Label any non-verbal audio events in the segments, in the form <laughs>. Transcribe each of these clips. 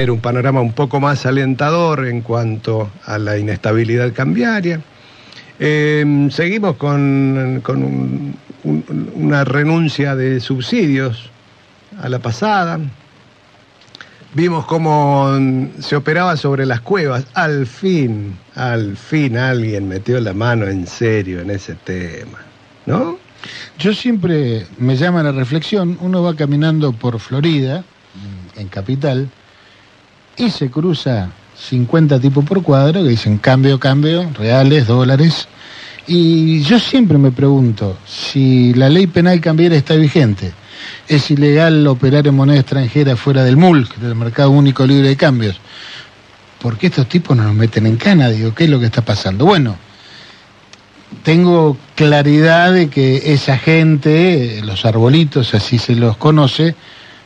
Era un panorama un poco más alentador en cuanto a la inestabilidad cambiaria. Eh, seguimos con, con un- un- una renuncia de subsidios a la pasada. Vimos cómo se operaba sobre las cuevas. Al fin, al fin alguien metió la mano en serio en ese tema, ¿no? Yo siempre me llama la reflexión, uno va caminando por Florida, en Capital, y se cruza 50 tipos por cuadro que dicen cambio, cambio, reales, dólares. Y yo siempre me pregunto, si la ley penal cambiaria está vigente, es ilegal operar en moneda extranjera fuera del MULC, del Mercado Único Libre de Cambios, ¿por qué estos tipos no nos meten en cana? Digo, ¿qué es lo que está pasando? Bueno, tengo claridad de que esa gente, los arbolitos, así se los conoce,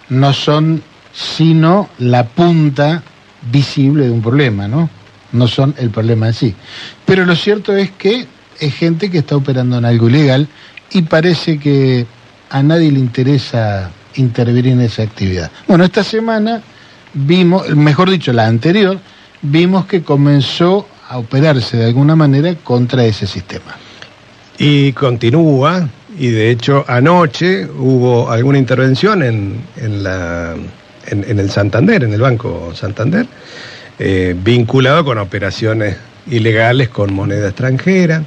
no son sino la punta visible de un problema, ¿no? No son el problema en sí. Pero lo cierto es que es gente que está operando en algo ilegal y parece que a nadie le interesa intervenir en esa actividad. Bueno, esta semana vimos, mejor dicho, la anterior, vimos que comenzó a operarse de alguna manera contra ese sistema. Y continúa, y de hecho anoche hubo alguna intervención en, en la, en, el Santander, en el Banco Santander, eh, vinculado con operaciones ilegales con moneda extranjera.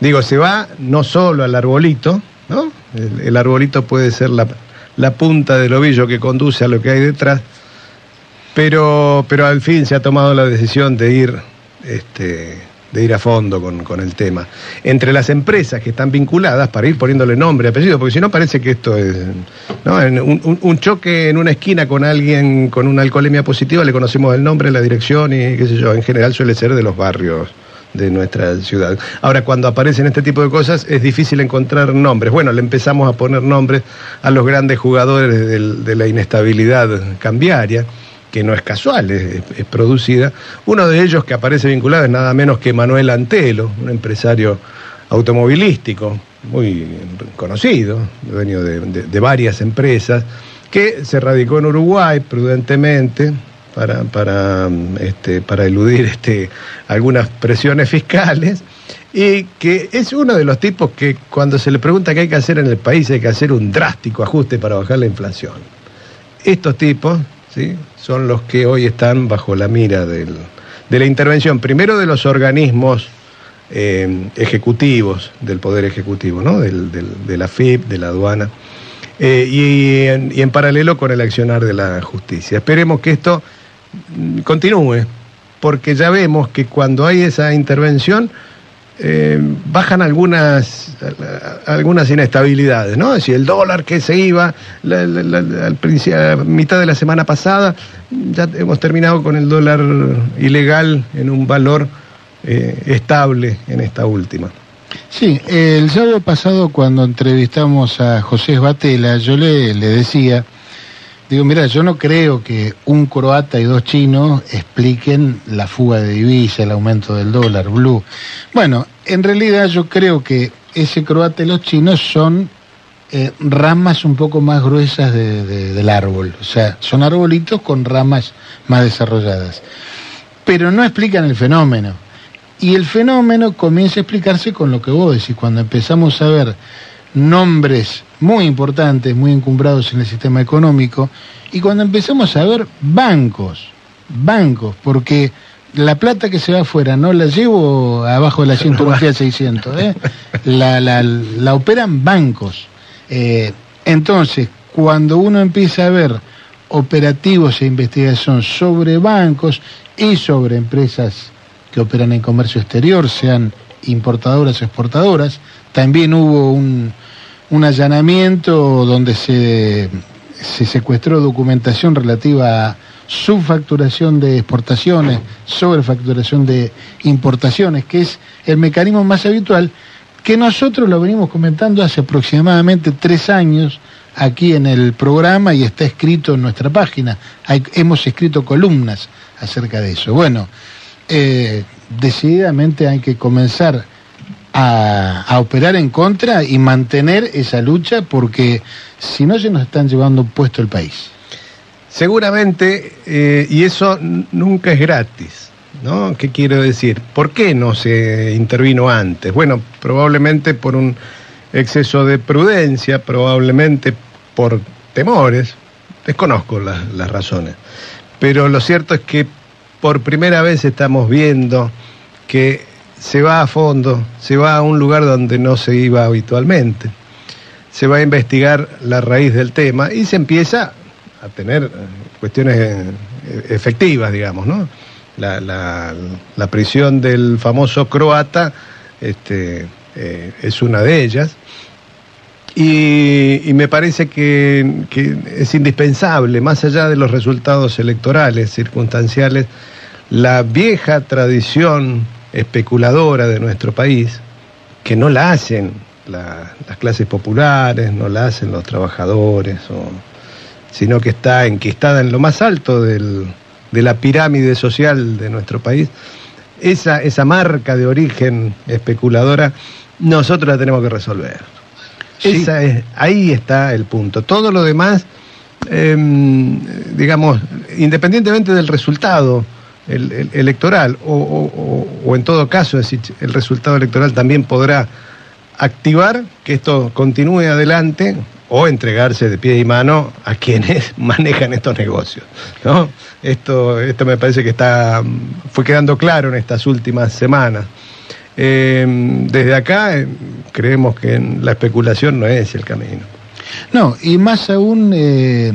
Digo, se va no solo al arbolito, ¿no? El, el arbolito puede ser la, la punta del ovillo que conduce a lo que hay detrás, pero, pero al fin se ha tomado la decisión de ir, este, de ir a fondo con, con el tema. Entre las empresas que están vinculadas, para ir poniéndole nombre apellido, porque si no parece que esto es ¿no? Un, un- choque en una esquina con alguien con una alcoholemia positiva, le conocemos el nombre, la dirección y qué sé yo, en general suele ser de los barrios de nuestra ciudad. Ahora, cuando aparecen este tipo de cosas, es difícil encontrar nombres. Bueno, le empezamos a poner nombres a los grandes jugadores de la inestabilidad cambiaria, que no es casual, es, producida. Uno de ellos que aparece vinculado es nada menos que Manuel Antelo, un empresario automovilístico muy conocido, dueño de, varias empresas, que se radicó en Uruguay prudentemente para, este, para eludir este, algunas presiones fiscales y que es uno de los tipos que cuando se le pregunta qué hay que hacer en el país hay que hacer un drástico ajuste para bajar la inflación. Estos tipos ¿sí? son los que hoy están bajo la mira del- de la intervención, primero de los organismos eh, ejecutivos del Poder Ejecutivo, ¿no? del, de la FIP, de la aduana, eh, y, en, y en paralelo con el accionar de la justicia. Esperemos que esto continúe, porque ya vemos que cuando hay esa intervención, eh, bajan algunas, algunas inestabilidades, ¿no? Es decir, el dólar que se iba la- la- a mitad de la semana pasada, ya hemos terminado con el dólar ilegal en un valor eh, estable en esta última. Sí, el sábado pasado cuando entrevistamos a José Batela, yo le, le decía, digo, mira, yo no creo que un croata y dos chinos expliquen la fuga de divisa, el aumento del dólar blue. Bueno, en realidad yo creo que ese croata y los chinos son eh, ramas un poco más gruesas de- de- del árbol, o sea, son arbolitos con ramas más desarrolladas, pero no explican el fenómeno. Y el fenómeno comienza a explicarse con lo que vos decís, cuando empezamos a ver nombres muy importantes, muy encumbrados en el sistema económico, y cuando empezamos a ver bancos, bancos, porque la plata que se va afuera no la llevo abajo de un Fiat 600, ¿eh? la, la, la operan bancos. Eh, entonces, cuando uno empieza a ver operativos e investigación sobre bancos y sobre empresas que operan en comercio exterior, sean importadoras o exportadoras. También hubo un, un allanamiento donde se, se secuestró documentación relativa a subfacturación de exportaciones, sobrefacturación de importaciones, que es el mecanismo más habitual que nosotros lo venimos comentando hace aproximadamente tres años aquí en el programa y está escrito en nuestra página. Hay- hemos escrito columnas acerca de eso. Bueno, eh, decididamente hay que comenzar a, operar en contra y mantener esa lucha porque si no se nos están llevando puesto el país. Seguramente, eh, y eso nunca es gratis, ¿no? ¿Qué quiero decir? ¿Por qué no se intervino antes? Bueno, probablemente por un exceso de prudencia, probablemente por temores, desconozco las razones, pero lo cierto es que por primera vez estamos viendo que se va a fondo, se va a un lugar donde no se iba habitualmente, se va a investigar la raíz del tema y se empieza a tener eh, cuestiones eh, efectivas, digamos, ¿no? La, prisión del famoso croata este, eh, es una de ellas. Y, me parece que, es indispensable, más allá de los resultados electorales, circunstanciales, la vieja tradición especuladora de nuestro país, que no la hacen las clases populares, no la hacen los trabajadores, sino que está enquistada en lo más alto de la pirámide social de nuestro país. Esa, esa marca de origen especuladora, nosotros la tenemos que resolver. Esa es, ahí está el punto. Todo lo demás, em, digamos, independientemente del resultado electoral, o, o, en todo caso, el resultado electoral también podrá activar que esto continúe adelante o entregarse de pie y mano a quienes <laughs> manejan estos negocios. ¿no? Esto, esto me parece que está, fue quedando claro en estas últimas semanas. Eh, desde acá eh, creemos que la especulación no es el camino. No, y más aún, eh,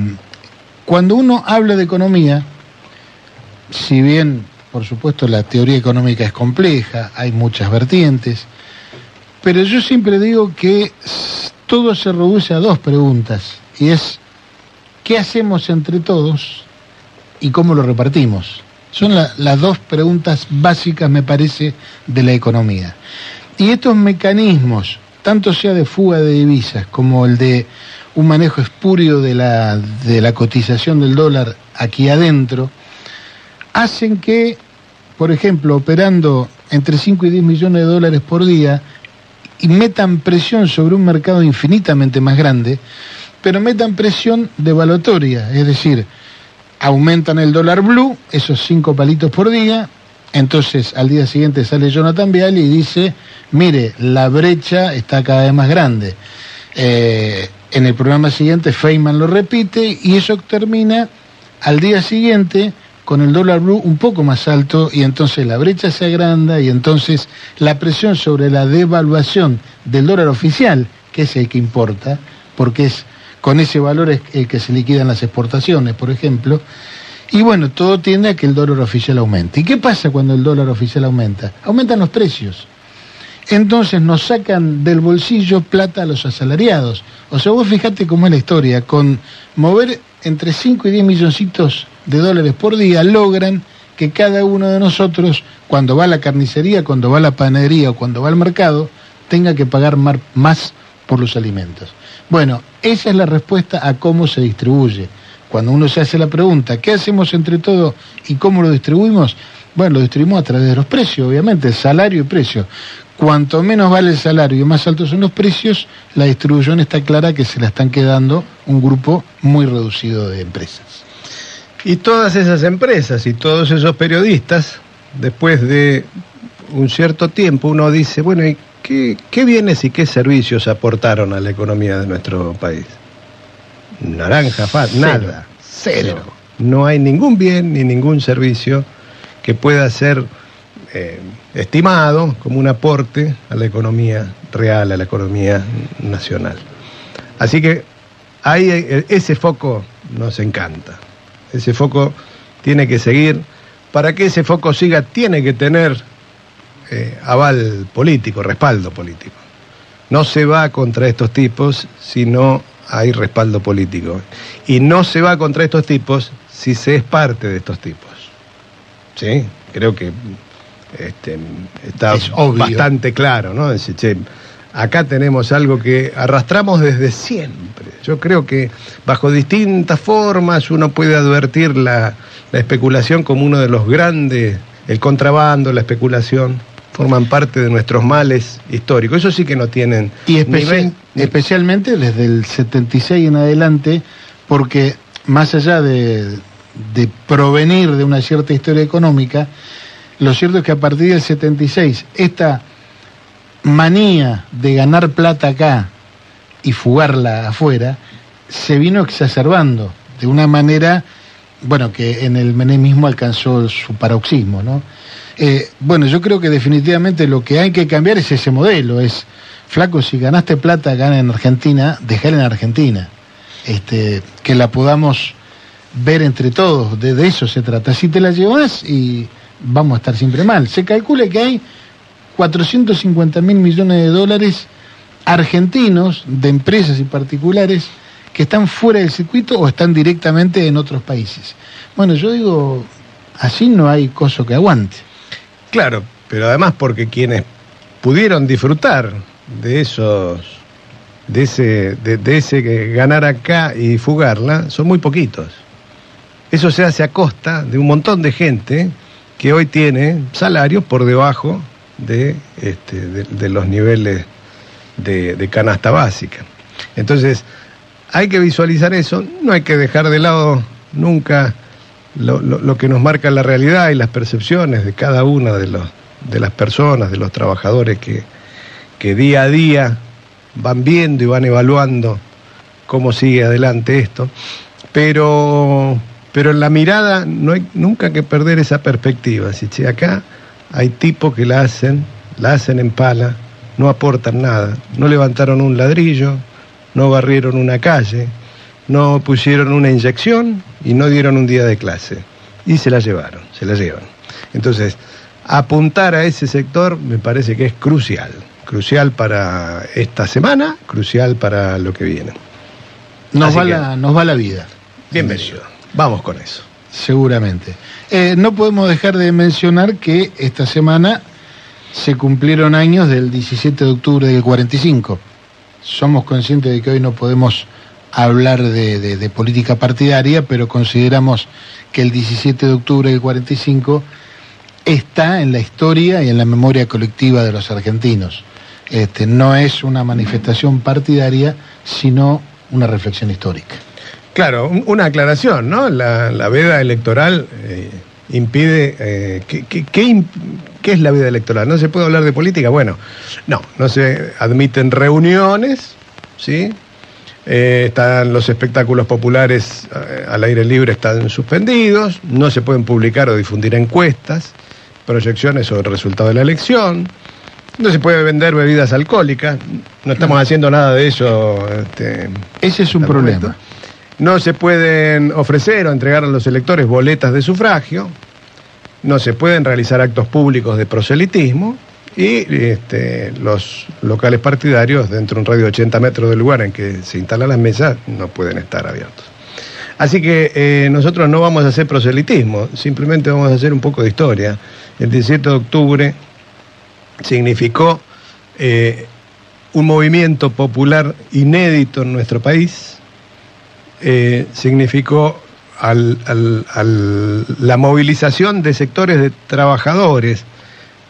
cuando uno habla de economía, si bien, por supuesto, la teoría económica es compleja, hay muchas vertientes, pero yo siempre digo que todo se reduce a dos preguntas, y es, ¿qué hacemos entre todos y cómo lo repartimos? Son las dos preguntas básicas, me parece, de la economía. Y estos mecanismos, tanto sea de fuga de divisas como el de un manejo espurio de la, de la cotización del dólar aquí adentro, hacen que, por ejemplo, operando entre 5 y 10 millones de dólares por día, y metan presión sobre un mercado infinitamente más grande, pero metan presión devaluatoria, es decir, aumentan el dólar blue, esos cinco palitos por día, entonces al día siguiente sale Jonathan Vial y dice, mire, la brecha está cada vez más grande. Eh, en el programa siguiente Feynman lo repite y eso termina al día siguiente con el dólar blue un poco más alto y entonces la brecha se agranda y entonces la presión sobre la devaluación del dólar oficial, que es el que importa, porque es con ese valor es el que se liquidan las exportaciones, por ejemplo. Y bueno, todo tiende a que el dólar oficial aumente. ¿Y qué pasa cuando el dólar oficial aumenta? Aumentan los precios. Entonces nos sacan del bolsillo plata a los asalariados. O sea, vos fijate cómo es la historia. Con mover entre 5 y 10 milloncitos de dólares por día, logran que cada uno de nosotros, cuando va a la carnicería, cuando va a la panadería o cuando va al mercado, tenga que pagar más por los alimentos. Bueno, esa es la respuesta a cómo se distribuye. Cuando uno se hace la pregunta, ¿qué hacemos entre todos y cómo lo distribuimos? Bueno, lo distribuimos a través de los precios, obviamente, salario y precio. Cuanto menos vale el salario y más altos son los precios, la distribución está clara que se la están quedando un grupo muy reducido de empresas. Y todas esas empresas y todos esos periodistas, después de un cierto tiempo, uno dice, bueno, ¿y ¿Qué, bienes y qué servicios aportaron a la economía de nuestro país? Naranja, fat, nada, cero. No hay ningún bien ni ningún servicio que pueda ser eh, estimado como un aporte a la economía real, a la economía nacional. Así que ahí eh, ese foco nos encanta. Ese foco tiene que seguir. Para que ese foco siga, tiene que tener eh, aval político, respaldo político. No se va contra estos tipos si no hay respaldo político. Y no se va contra estos tipos si se es parte de estos tipos. ¿Sí? Creo que este, está bastante claro, ¿no? Acá tenemos algo que arrastramos desde siempre. Yo creo que bajo distintas formas uno puede advertir la, la especulación como uno de los grandes, el contrabando, la especulación forman parte de nuestros males históricos. Eso sí que no tienen. Y especialmente desde el 76 en adelante, porque más allá de, de provenir de una cierta historia económica, lo cierto es que a partir del 76, esta manía de ganar plata acá y fugarla afuera, se vino exacerbando de una manera, bueno, que en el menemismo alcanzó su paroxismo, ¿no? Eh, bueno, yo creo que definitivamente lo que hay que cambiar es ese modelo, es, flaco, si ganaste plata gana en Argentina, déjala en Argentina, este, que la podamos ver entre todos, de, eso se trata. Si te la llevas y vamos a estar siempre mal. Se calcula que hay 450 mil millones de dólares argentinos de empresas y particulares que están fuera del circuito o están directamente en otros países. Bueno, yo digo, así no hay coso que aguante. Claro, pero además porque quienes pudieron disfrutar de esos de ese de, de ese ganar acá y fugarla son muy poquitos. Eso se hace a costa de un montón de gente que hoy tiene salarios por debajo de, este, de, los niveles de, canasta básica. Entonces, hay que visualizar eso, no hay que dejar de lado nunca lo, que nos marca la realidad y las percepciones de cada una de, los, de las personas, de los trabajadores que, que día a día van viendo y van evaluando cómo sigue adelante esto. Pero pero en la mirada no hay nunca que perder esa perspectiva. Si che, acá hay tipos que la hacen, la hacen en pala, no aportan nada, no levantaron un ladrillo, no barrieron una calle, no pusieron una inyección y no dieron un día de clase. Y se la llevaron, se la llevan. Entonces, apuntar a ese sector me parece que es crucial. Crucial para esta semana, crucial para lo que viene. Nos, va, la, nos va la vida. Bienvenido. Vamos con eso. Seguramente. Eh, no podemos dejar de mencionar que esta semana se cumplieron años del 17 de octubre del 45. Somos conscientes de que hoy no podemos hablar de, política partidaria, pero consideramos que el 17 de octubre del 45 está en la historia y en la memoria colectiva de los argentinos. Este, no es una manifestación partidaria, sino una reflexión histórica. Claro, una aclaración, ¿no? La, veda electoral eh, impide... Eh, ¿qué, es la veda electoral? ¿No se puede hablar de política? Bueno, no, no se admiten reuniones, ¿sí? Eh, están los espectáculos populares al aire libre están suspendidos, no se pueden publicar o difundir encuestas, proyecciones sobre el resultado de la elección, no se puede vender bebidas alcohólicas, no estamos haciendo nada de eso. Este, Ese es un problema. No se pueden ofrecer o entregar a los electores boletas de sufragio, no se pueden realizar actos públicos de proselitismo y este, los locales partidarios dentro de un radio de 80 metros del lugar en que se instalan las mesas no pueden estar abiertos. Así que eh, nosotros no vamos a hacer proselitismo, simplemente vamos a hacer un poco de historia. El 17 de octubre significó eh, un movimiento popular inédito en nuestro país, eh, significó la movilización de sectores de trabajadores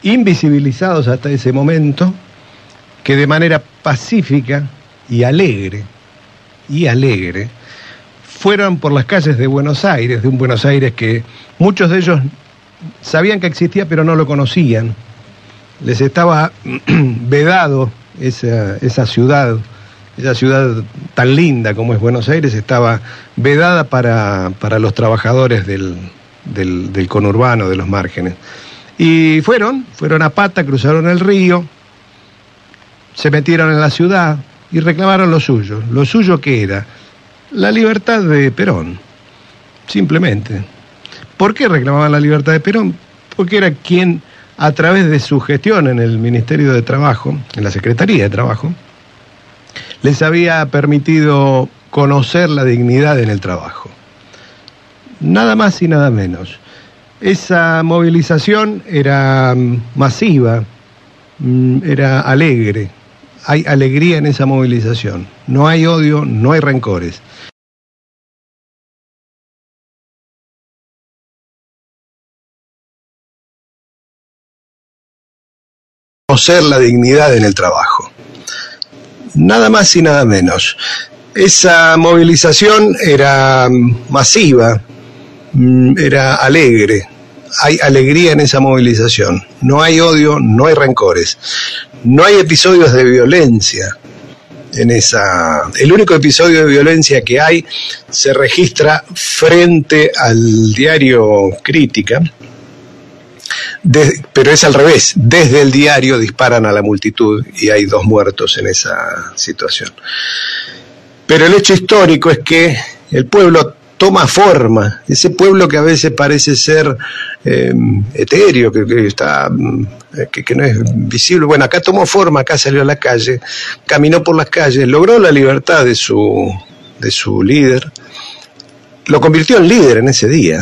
invisibilizados hasta ese momento, que de manera pacífica y alegre, y alegre, fueron por las calles de Buenos Aires, de un Buenos Aires que muchos de ellos sabían que existía pero no lo conocían. Les estaba <clears throat> vedado esa, esa ciudad esa ciudad tan linda como es Buenos Aires estaba vedada para, los trabajadores del, del, conurbano, de los márgenes. Y fueron, fueron a pata, cruzaron el río, se metieron en la ciudad y reclamaron lo suyo. Lo suyo que era la libertad de Perón, simplemente. ¿Por qué reclamaban la libertad de Perón? Porque era quien, a través de su gestión en el Ministerio de Trabajo, en la Secretaría de Trabajo, les había permitido conocer la dignidad en el trabajo. Nada más y nada menos. Esa movilización era mm, masiva, mm, era alegre. Hay alegría en esa movilización. No hay odio, no hay rencores. conocer la dignidad en el trabajo nada más y nada menos. Esa movilización era masiva, mm, era alegre, hay alegría en esa movilización, no hay odio, no hay rencores, no hay episodios de violencia en esa... El único episodio de violencia que hay se registra frente al diario Crítica, pero es al revés, desde el diario disparan a la multitud y hay dos muertos en esa situación. Pero el hecho histórico es que el pueblo toma forma, ese pueblo que a veces parece ser em, etéreo, que, está, mm, que, no es visible, bueno, acá tomó forma, acá salió a la calle, caminó por las calles, logró la libertad de su, de su líder, lo convirtió en líder en ese día.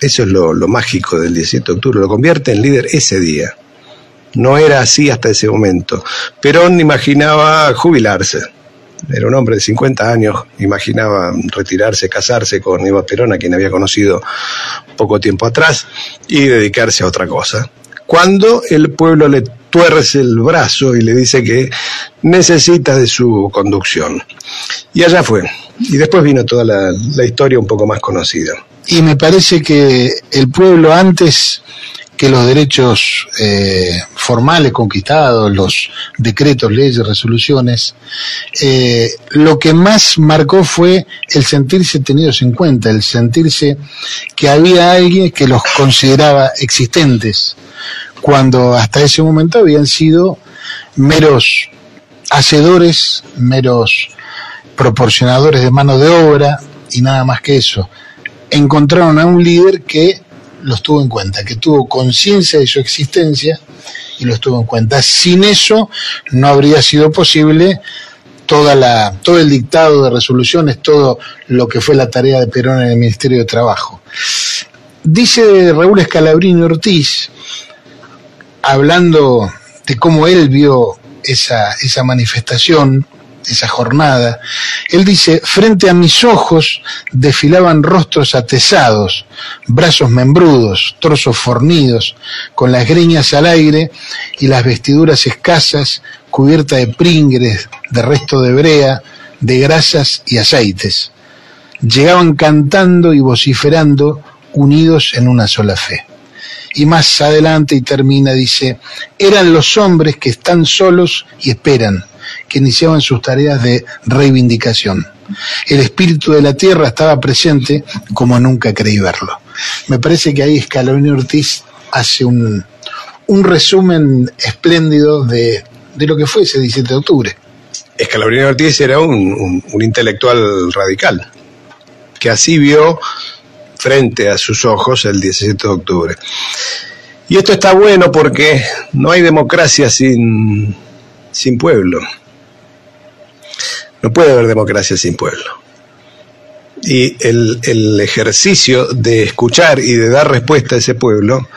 Eso es lo, mágico del 17 de octubre, lo convierte en líder ese día. No era así hasta ese momento. Perón imaginaba jubilarse era un hombre de 50 años, imaginaba retirarse, casarse con Eva Perón, a quien había conocido poco tiempo atrás, y dedicarse a otra cosa. Cuando el pueblo le tuerce el brazo y le dice que necesita de su conducción. Y allá fue. Y después vino toda la historia un poco más conocida. Y me parece que el pueblo antes que los derechos eh, formales conquistados, los decretos, leyes, resoluciones, eh, lo que más marcó fue el sentirse tenidos en cuenta, el sentirse que había alguien que los consideraba existentes, cuando hasta ese momento habían sido meros hacedores, meros proporcionadores de mano de obra y nada más que eso. Encontraron a un líder que los tuvo en cuenta, que tuvo conciencia de su existencia y los tuvo en cuenta. Sin eso no habría sido posible toda la, todo el dictado de resoluciones, todo lo que fue la tarea de Perón en el Ministerio de Trabajo. Dice Raúl Escalabrini Ortiz, hablando de cómo él vio esa, esa manifestación, esa jornada, él dice, frente a mis ojos desfilaban rostros atesados, brazos membrudos, trozos fornidos, con las greñas al aire y las vestiduras escasas, cubiertas de pringres, de resto de brea, de grasas y aceites. Llegaban cantando y vociferando, unidos en una sola fe. Y más adelante y termina, dice, eran los hombres que están solos y esperan, que iniciaban sus tareas de reivindicación. El espíritu de la tierra estaba presente como nunca creí verlo. Me parece que ahí Escalabrini Ortiz hace un, un resumen espléndido de, de, lo que fue ese 17 de octubre. Escalabrini Ortiz era un, un intelectual radical, que así vio frente a sus ojos el 17 de octubre. Y esto está bueno porque no hay democracia sin, sin pueblo. No puede haber democracia sin pueblo. Y el, ejercicio de escuchar y de dar respuesta a ese pueblo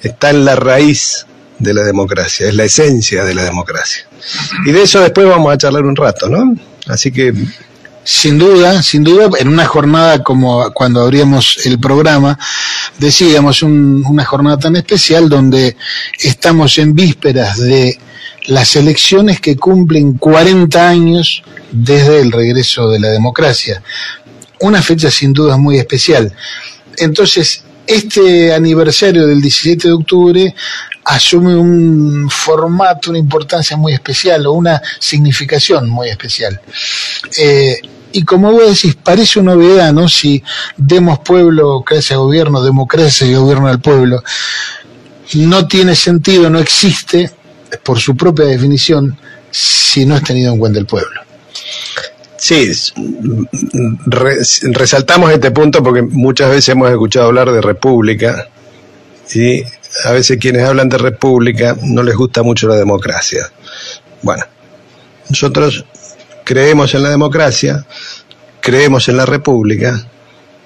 está en la raíz de la democracia, es la esencia de la democracia. Y de eso después vamos a charlar un rato, ¿no? Así que... Sin duda, sin duda, en una jornada como cuando abríamos el programa, decíamos una jornada tan especial donde estamos en vísperas de las elecciones que cumplen 40 años desde el regreso de la democracia. Una fecha sin duda muy especial. Entonces, este aniversario del 17 de octubre asume un formato, una importancia muy especial o una significación muy especial. Eh, y como vos decís, parece una novedad, ¿no? Si demos pueblo, clase gobierno, democracia y gobierno del pueblo, no tiene sentido, no existe por su propia definición si no es tenido en cuenta el pueblo. Sí, resaltamos este punto porque muchas veces hemos escuchado hablar de república y a veces quienes hablan de república no les gusta mucho la democracia. Bueno, nosotros creemos en la democracia, creemos en la república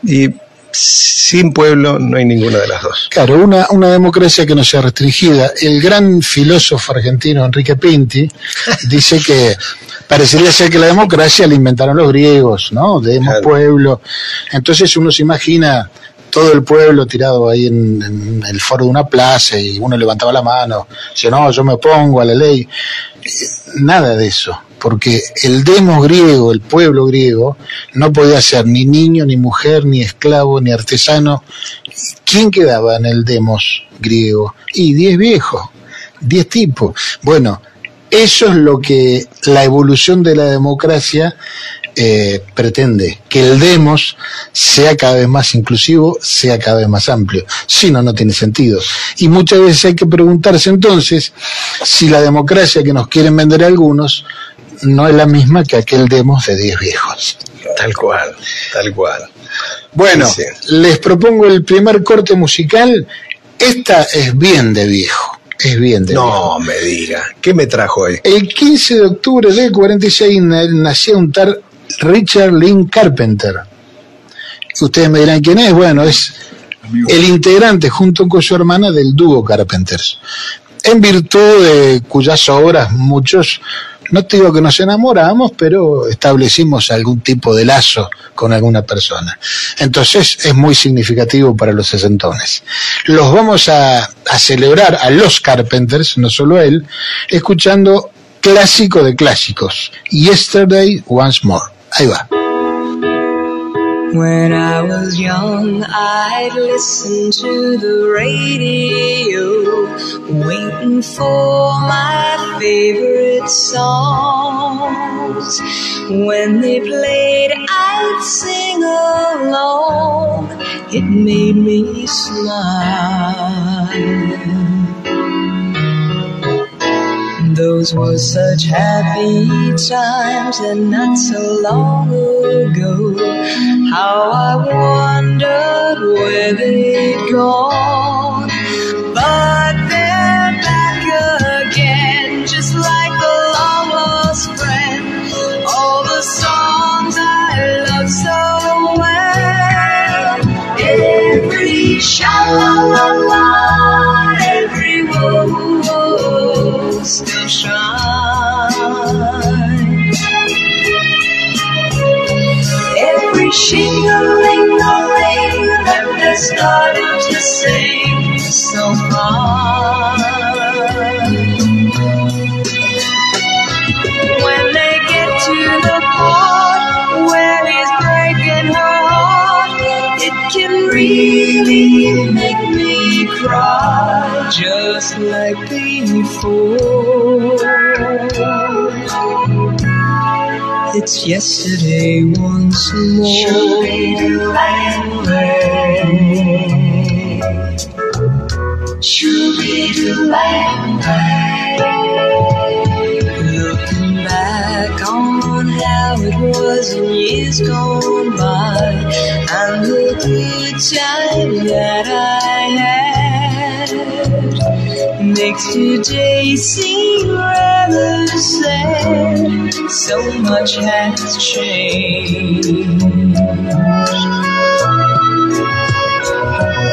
y sin pueblo no hay ninguna de las dos. Claro, una, una democracia que no sea restringida. El gran filósofo argentino Enrique Pinti <laughs> dice que parecería ser que la democracia la inventaron los griegos, ¿no? Demos pueblo. Entonces uno se imagina todo el pueblo tirado ahí en, el foro de una plaza y uno levantaba la mano, decía, no, yo me opongo a la ley. Nada de eso, porque el demos griego, el pueblo griego, no podía ser ni niño, ni mujer, ni esclavo, ni artesano. ¿Quién quedaba en el demos griego? Y diez viejos, diez tipos. Bueno, eso es lo que la evolución de la democracia eh, pretende, que el demos sea cada vez más inclusivo, sea cada vez más amplio. Si no, no tiene sentido. Y muchas veces hay que preguntarse entonces si la democracia que nos quieren vender algunos no es la misma que aquel demos de 10 viejos. Tal cual, tal cual. Bueno, les propongo el primer corte musical. Esta es bien de viejo. Es bien de No me diga. ¿Qué me trajo hoy? El 15 de octubre del 46 nació un tal Richard Lynn Carpenter. Ustedes me dirán quién es. Bueno, es el integrante junto con su hermana del dúo Carpenters. En virtud de cuyas obras muchos no te digo que nos enamoramos, pero establecimos algún tipo de lazo con alguna persona. Entonces es muy significativo para los sesentones. Los vamos a, a celebrar a los Carpenters, no solo a él, escuchando clásico de clásicos, Yesterday Once More. Ahí va. When I was young, I'd listen to the radio, waiting for my favorite songs. When they played, I'd sing along. It made me smile. Those were such happy times and not so long ago. How I wondered where they'd gone. But they're back again, just like a long lost friend. All the songs I love so well. Every sha la la la, still Every shingling-a-ling that they're starting to sing so far. Can really make me cry just like before. It's yesterday once more. Looking it was years gone by, and the good time that I had makes today seem rather sad. So much has changed.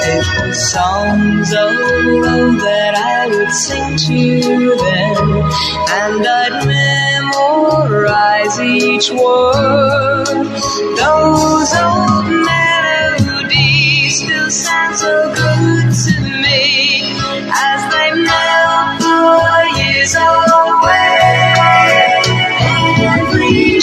Was songs of love that I would sing to them, and I'd memorize each word. Those old melodies still sound so good to me as they melt the years away. Every.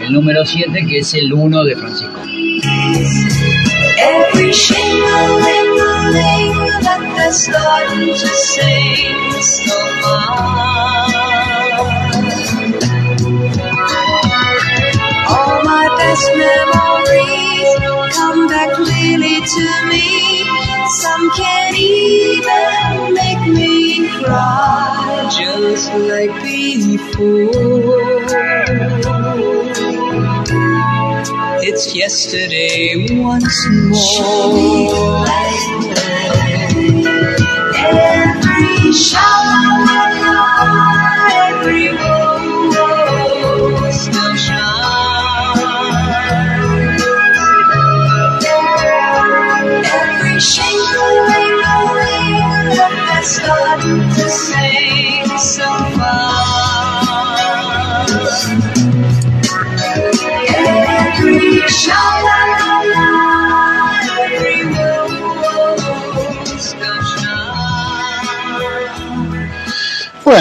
El número 7 que es el 1 de Francisco. Every they're starting to sing so far. All my best memories come back clearly to me. Some can't even make me cry, just like before. It's yesterday once more. Every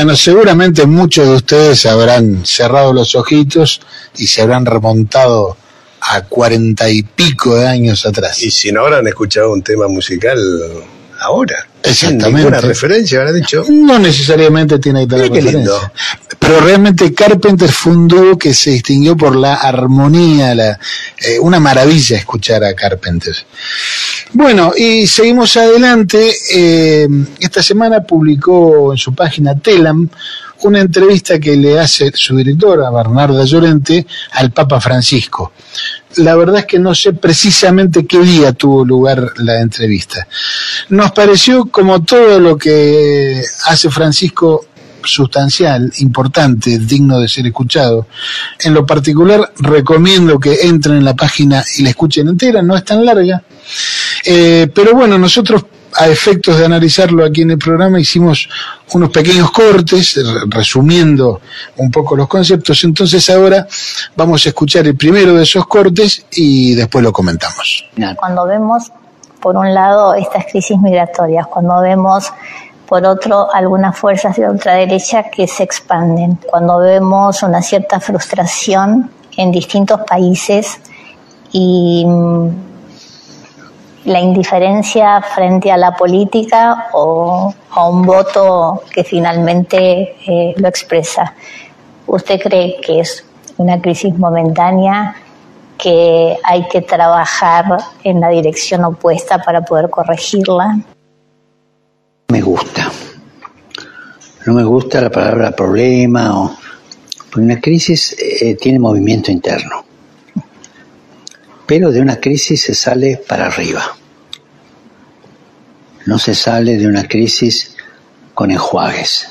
Bueno, seguramente muchos de ustedes habrán cerrado los ojitos y se habrán remontado a cuarenta y pico de años atrás. Y si no habrán escuchado un tema musical ahora. Exactamente. Una referencia, habrá dicho. No necesariamente tiene que tener Mira referencia. lindo. Pero realmente Carpenter fue un dúo que se distinguió por la armonía, la, eh, una maravilla escuchar a Carpenter. Bueno, y seguimos adelante. Eh, esta semana publicó en su página Telam una entrevista que le hace su directora, Bernarda Llorente, al Papa Francisco. La verdad es que no sé precisamente qué día tuvo lugar la entrevista. Nos pareció como todo lo que hace Francisco sustancial, importante, digno de ser escuchado. En lo particular, recomiendo que entren en la página y la escuchen entera, no es tan larga. Eh, pero bueno, nosotros a efectos de analizarlo aquí en el programa hicimos unos pequeños cortes, re- resumiendo un poco los conceptos. Entonces ahora vamos a escuchar el primero de esos cortes y después lo comentamos. Cuando vemos, por un lado, estas crisis migratorias, cuando vemos, por otro, algunas fuerzas de ultraderecha que se expanden, cuando vemos una cierta frustración en distintos países y la indiferencia frente a la política o a un voto que finalmente eh, lo expresa. ¿Usted cree que es una crisis momentánea que hay que trabajar en la dirección opuesta para poder corregirla? me gusta. No me gusta la palabra problema o una crisis eh, tiene movimiento interno. Pero de una crisis se sale para arriba. No se sale de una crisis con enjuagues.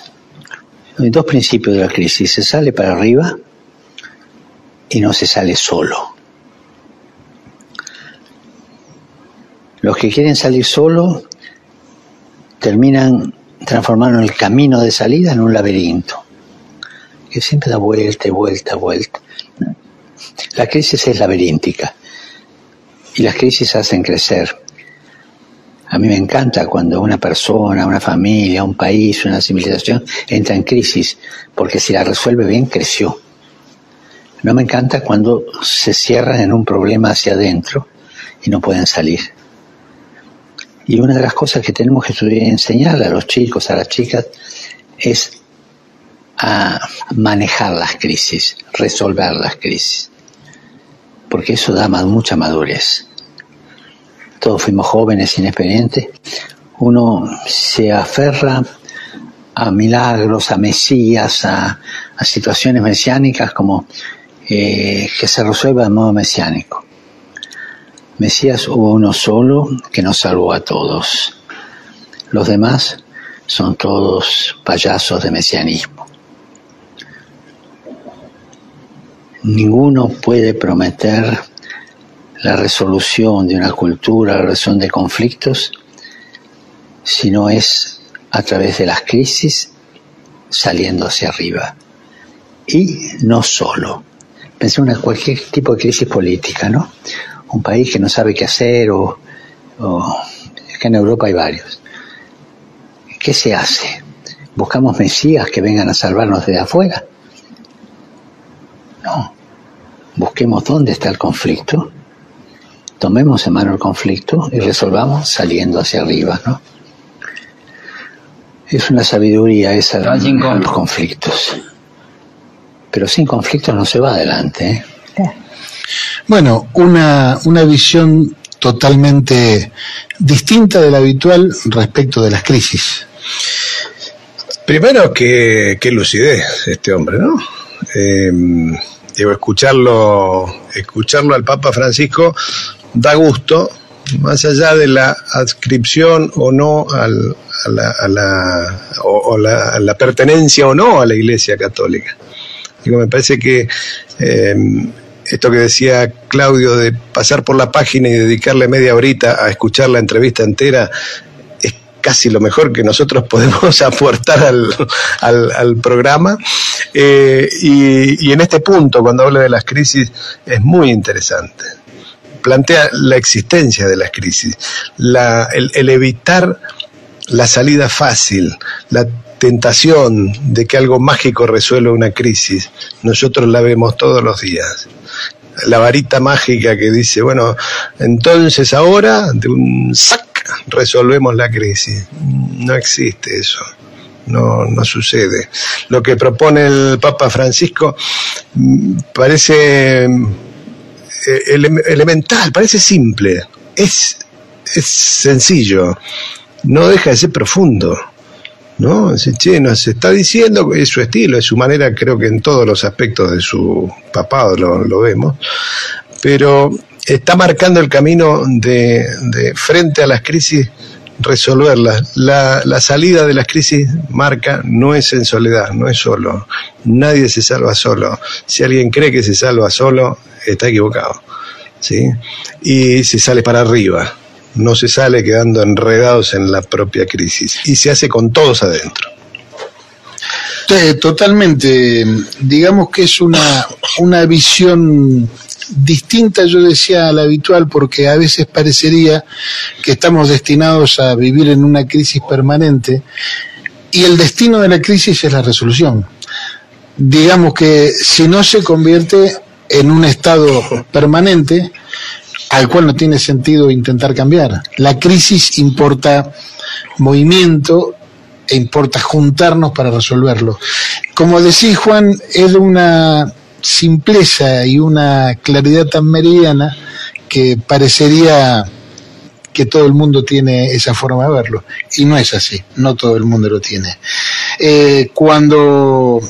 Hay dos principios de la crisis. Se sale para arriba y no se sale solo. Los que quieren salir solo terminan transformando el camino de salida en un laberinto, que siempre da vuelta y vuelta, vuelta. La crisis es laberíntica y las crisis hacen crecer. A mí me encanta cuando una persona, una familia, un país, una civilización entra en crisis, porque si la resuelve bien, creció. No me encanta cuando se cierran en un problema hacia adentro y no pueden salir. Y una de las cosas que tenemos que enseñarle a los chicos, a las chicas, es a manejar las crisis, resolver las crisis. Porque eso da mucha madurez. Todos fuimos jóvenes, inexperientes. Uno se aferra a milagros, a mesías, a, a situaciones mesiánicas como eh, que se resuelva de modo mesiánico. Mesías hubo uno solo que nos salvó a todos. Los demás son todos payasos de mesianismo. Ninguno puede prometer la resolución de una cultura, la resolución de conflictos, si no es a través de las crisis saliendo hacia arriba. Y no solo. Pensé en cualquier tipo de crisis política, ¿no? Un país que no sabe qué hacer o, o acá en Europa hay varios. ¿Qué se hace? ¿Buscamos mesías que vengan a salvarnos de afuera? No. Busquemos dónde está el conflicto, tomemos en mano el conflicto y resolvamos saliendo hacia arriba, ¿no? Es una sabiduría esa de los conflictos. Pero sin conflictos no se va adelante, ¿eh? Bueno, una, una visión totalmente distinta de la habitual respecto de las crisis. Primero, qué, qué lucidez este hombre, ¿no? Eh, escucharlo, escucharlo al Papa Francisco da gusto, más allá de la adscripción o no al- a, la, la- o, o la, a la pertenencia o no a la Iglesia Católica. Digo, me parece que eh, esto que decía Claudio de pasar por la página y dedicarle media horita a escuchar la entrevista entera casi lo mejor que nosotros podemos <laughs> aportar al, al, al programa. Eh, y, y en este punto, cuando habla de las crisis, es muy interesante. Plantea la existencia de las crisis, la, el, evitar la salida fácil, la tentación de que algo mágico resuelva una crisis. Nosotros la vemos todos los días. La varita mágica que dice, bueno, entonces ahora de un sac resolvemos la crisis. No existe eso. No, no sucede. Lo que propone el Papa Francisco mm, parece eh, elemental, parece simple, es, es sencillo, no deja de ser profundo. ¿no? Che, está diciendo, es su estilo, es su manera, creo que en todos los aspectos de su papado lo vemos, pero está marcando el camino de, frente a las crisis resolverlas. La, la, salida de las crisis marca no es en soledad, no es solo. Nadie se salva solo. Si alguien cree que se salva solo, está equivocado. ¿sí? Y se sale para arriba. No se sale quedando enredados en la propia crisis. Y se hace con todos adentro. Totalmente. Digamos que es una, una visión distinta, yo decía, a la habitual, porque a veces parecería que estamos destinados a vivir en una crisis permanente y el destino de la crisis es la resolución. Digamos que si no se convierte en un estado permanente, al cual no tiene sentido intentar cambiar. La crisis importa movimiento e importa juntarnos para resolverlo. Como decís, Juan, es una simpleza y una claridad tan meridiana que parecería que todo el mundo tiene esa forma de verlo. Y no es así, no todo el mundo lo tiene. Eh, cuando,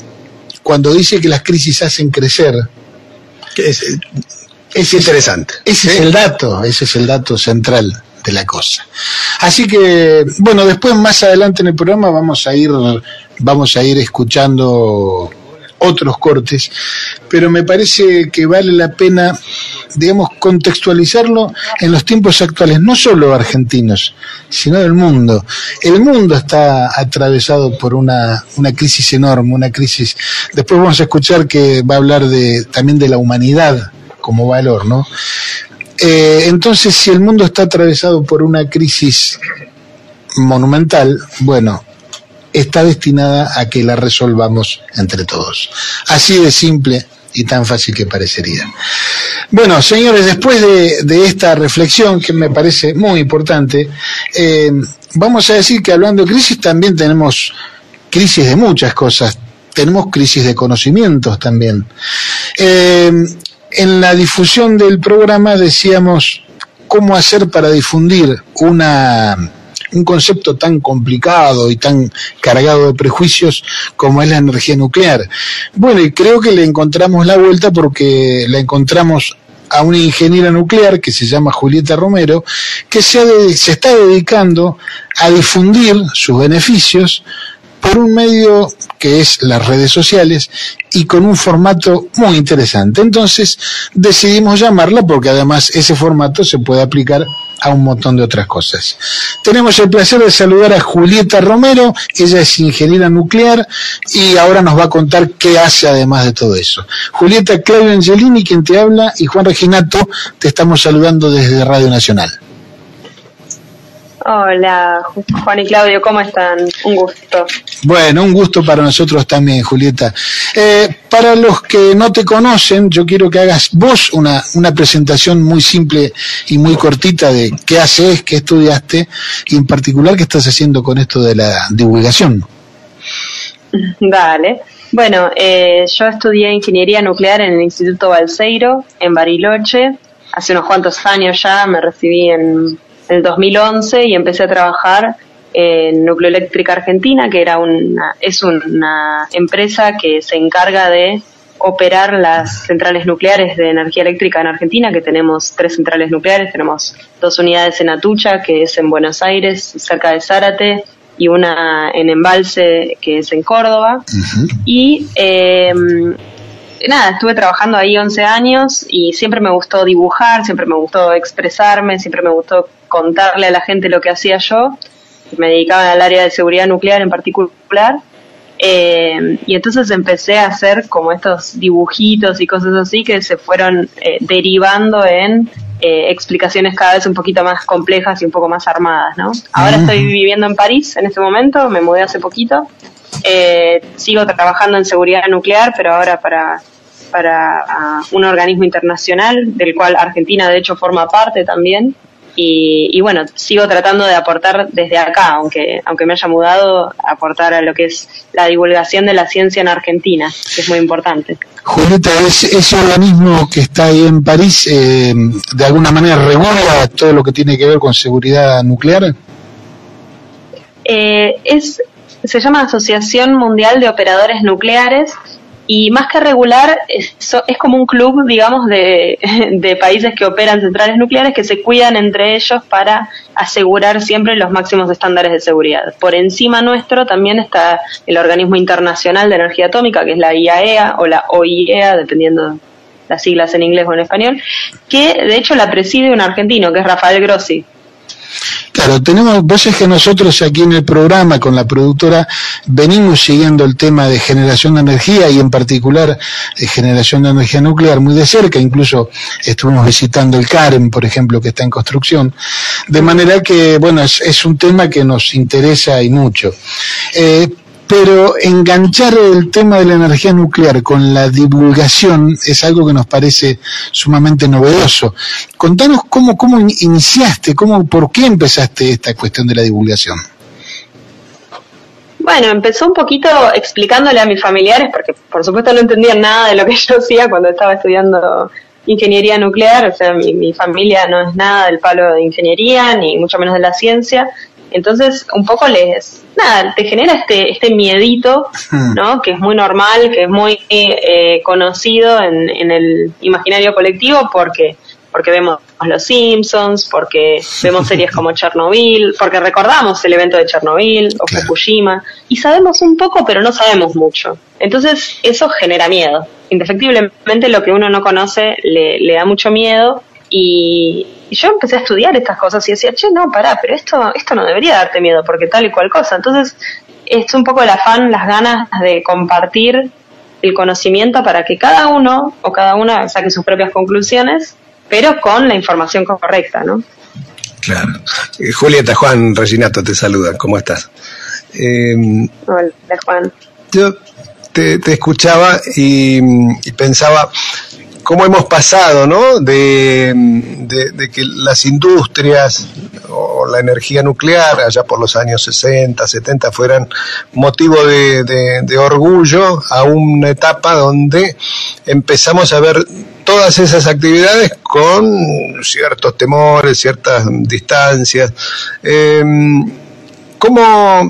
cuando dice que las crisis hacen crecer, es, es interesante. Ese es el dato, ese es el dato central de la cosa. Así que, bueno, después más adelante en el programa vamos a ir, vamos a ir escuchando otros cortes, pero me parece que vale la pena, digamos, contextualizarlo en los tiempos actuales, no solo argentinos, sino del mundo. El mundo está atravesado por una, una crisis enorme, una crisis. Después vamos a escuchar que va a hablar de, también de la humanidad como valor, ¿no? Eh, entonces, si el mundo está atravesado por una crisis monumental, bueno, está destinada a que la resolvamos entre todos. Así de simple y tan fácil que parecería. Bueno, señores, después de, esta reflexión que me parece muy importante, eh, vamos a decir que hablando de crisis también tenemos crisis de muchas cosas. Tenemos crisis de conocimientos también. Eh, en la difusión del programa decíamos cómo hacer para difundir una un concepto tan complicado y tan cargado de prejuicios como es la energía nuclear. Bueno, y creo que le encontramos la vuelta porque la encontramos a una ingeniera nuclear que se llama Julieta Romero, que se, se está dedicando a difundir sus beneficios por un medio que es las redes sociales y con un formato muy interesante. Entonces decidimos llamarla porque además ese formato se puede aplicar a un montón de otras cosas. Tenemos el placer de saludar a Julieta Romero, ella es ingeniera nuclear y ahora nos va a contar qué hace además de todo eso. Julieta, Claudio Angelini, quien te habla, y Juan Reginato, te estamos saludando desde Radio Nacional. Hola, Juan y Claudio, ¿cómo están? Un gusto. Bueno, un gusto para nosotros también, Julieta. Eh, para los que no te conocen, yo quiero que hagas vos una, una presentación muy simple y muy cortita de qué haces, qué estudiaste y en particular qué estás haciendo con esto de la divulgación. Dale. Bueno, eh, yo estudié ingeniería nuclear en el Instituto Balseiro, en Bariloche. Hace unos cuantos años ya me recibí en en el 2011 y empecé a trabajar en Nucleoeléctrica Argentina, que era una, es una empresa que se encarga de operar las centrales nucleares de energía eléctrica en Argentina, que tenemos tres centrales nucleares, tenemos dos unidades en Atucha, que es en Buenos Aires, cerca de Zárate, y una en Embalse, que es en Córdoba. Y eh, nada, estuve trabajando ahí 11 años y siempre me gustó dibujar, siempre me gustó expresarme, siempre me gustó contarle a la gente lo que hacía yo. Me dedicaba al área de seguridad nuclear en particular. Eh, y entonces empecé a hacer como estos dibujitos y cosas así que se fueron eh, derivando en eh, explicaciones cada vez un poquito más complejas y un poco más armadas, ¿no? Ahora estoy viviendo en París en este momento, me mudé hace poquito Eh, sigo trabajando en seguridad nuclear, pero ahora para, para ah, un organismo internacional del cual Argentina de hecho forma parte también. Y, y, bueno, sigo tratando de aportar desde acá, aunque, aunque me haya mudado, aportar a lo que es la divulgación de la ciencia en Argentina, que es muy importante. Julieta, ese organismo que está ahí en París, eh, ¿de alguna manera regula todo lo que tiene que ver con seguridad nuclear? Eh, es, se llama Asociación Mundial de Operadores Nucleares y más que regular, es, como un club, digamos, de, <laughs> de, países que operan centrales nucleares que se cuidan entre ellos para asegurar siempre los máximos estándares de seguridad. Por encima nuestro también está el Organismo Internacional de Energía Atómica, que es la IAEA o la OIEA, dependiendo las siglas en inglés o en español, que de hecho la preside un argentino, que es Rafael Grossi, Claro, tenemos, vos es que nosotros aquí en el programa con la productora venimos siguiendo el tema de generación de energía y en particular eh, generación de energía nuclear muy de cerca, incluso estuvimos visitando el CAREM, por ejemplo, que está en construcción, de manera que, bueno, es, es un tema que nos interesa y mucho. Eh, pero enganchar el tema de la energía nuclear con la divulgación es algo que nos parece sumamente novedoso. Contanos cómo, cómo iniciaste, cómo, por qué empezaste esta cuestión de la divulgación. Bueno, empezó un poquito explicándole a mis familiares, porque por supuesto no entendían nada de lo que <laughs> yo hacía cuando estaba estudiando ingeniería nuclear, o sea, mi, mi familia no es nada del palo de ingeniería, ni mucho menos de la ciencia, entonces, un poco les, nada, te genera este, este miedito, hmm. ¿no? Que es muy normal, que es muy eh, conocido en, en el imaginario colectivo porque porque vemos Los Simpsons, porque <laughs> vemos series como Chernobyl, porque recordamos el evento de Chernobyl o Fukushima, y sabemos un poco, pero no sabemos mucho. Entonces, eso genera miedo. Indefectiblemente, lo que uno no conoce le, le da mucho miedo, y, yo empecé a estudiar estas cosas y decía, che, no, pará, pero esto, esto no debería darte miedo porque tal y cual cosa. Entonces, es un poco el afán, las ganas de compartir el conocimiento para que cada uno o cada una saque sus propias conclusiones, pero con la información correcta, ¿no? Claro. Eh, Julieta, Juan Reginato te saluda, ¿cómo estás? Eh, Hola, Juan. Yo te, te escuchaba y, y pensaba, cómo hemos pasado, ¿no? De, que las industrias o la energía nuclear, allá por los años 60, 70, fueran motivo de, orgullo a una etapa donde empezamos a ver todas esas actividades con ciertos temores, ciertas distancias. Em, ¿Cómo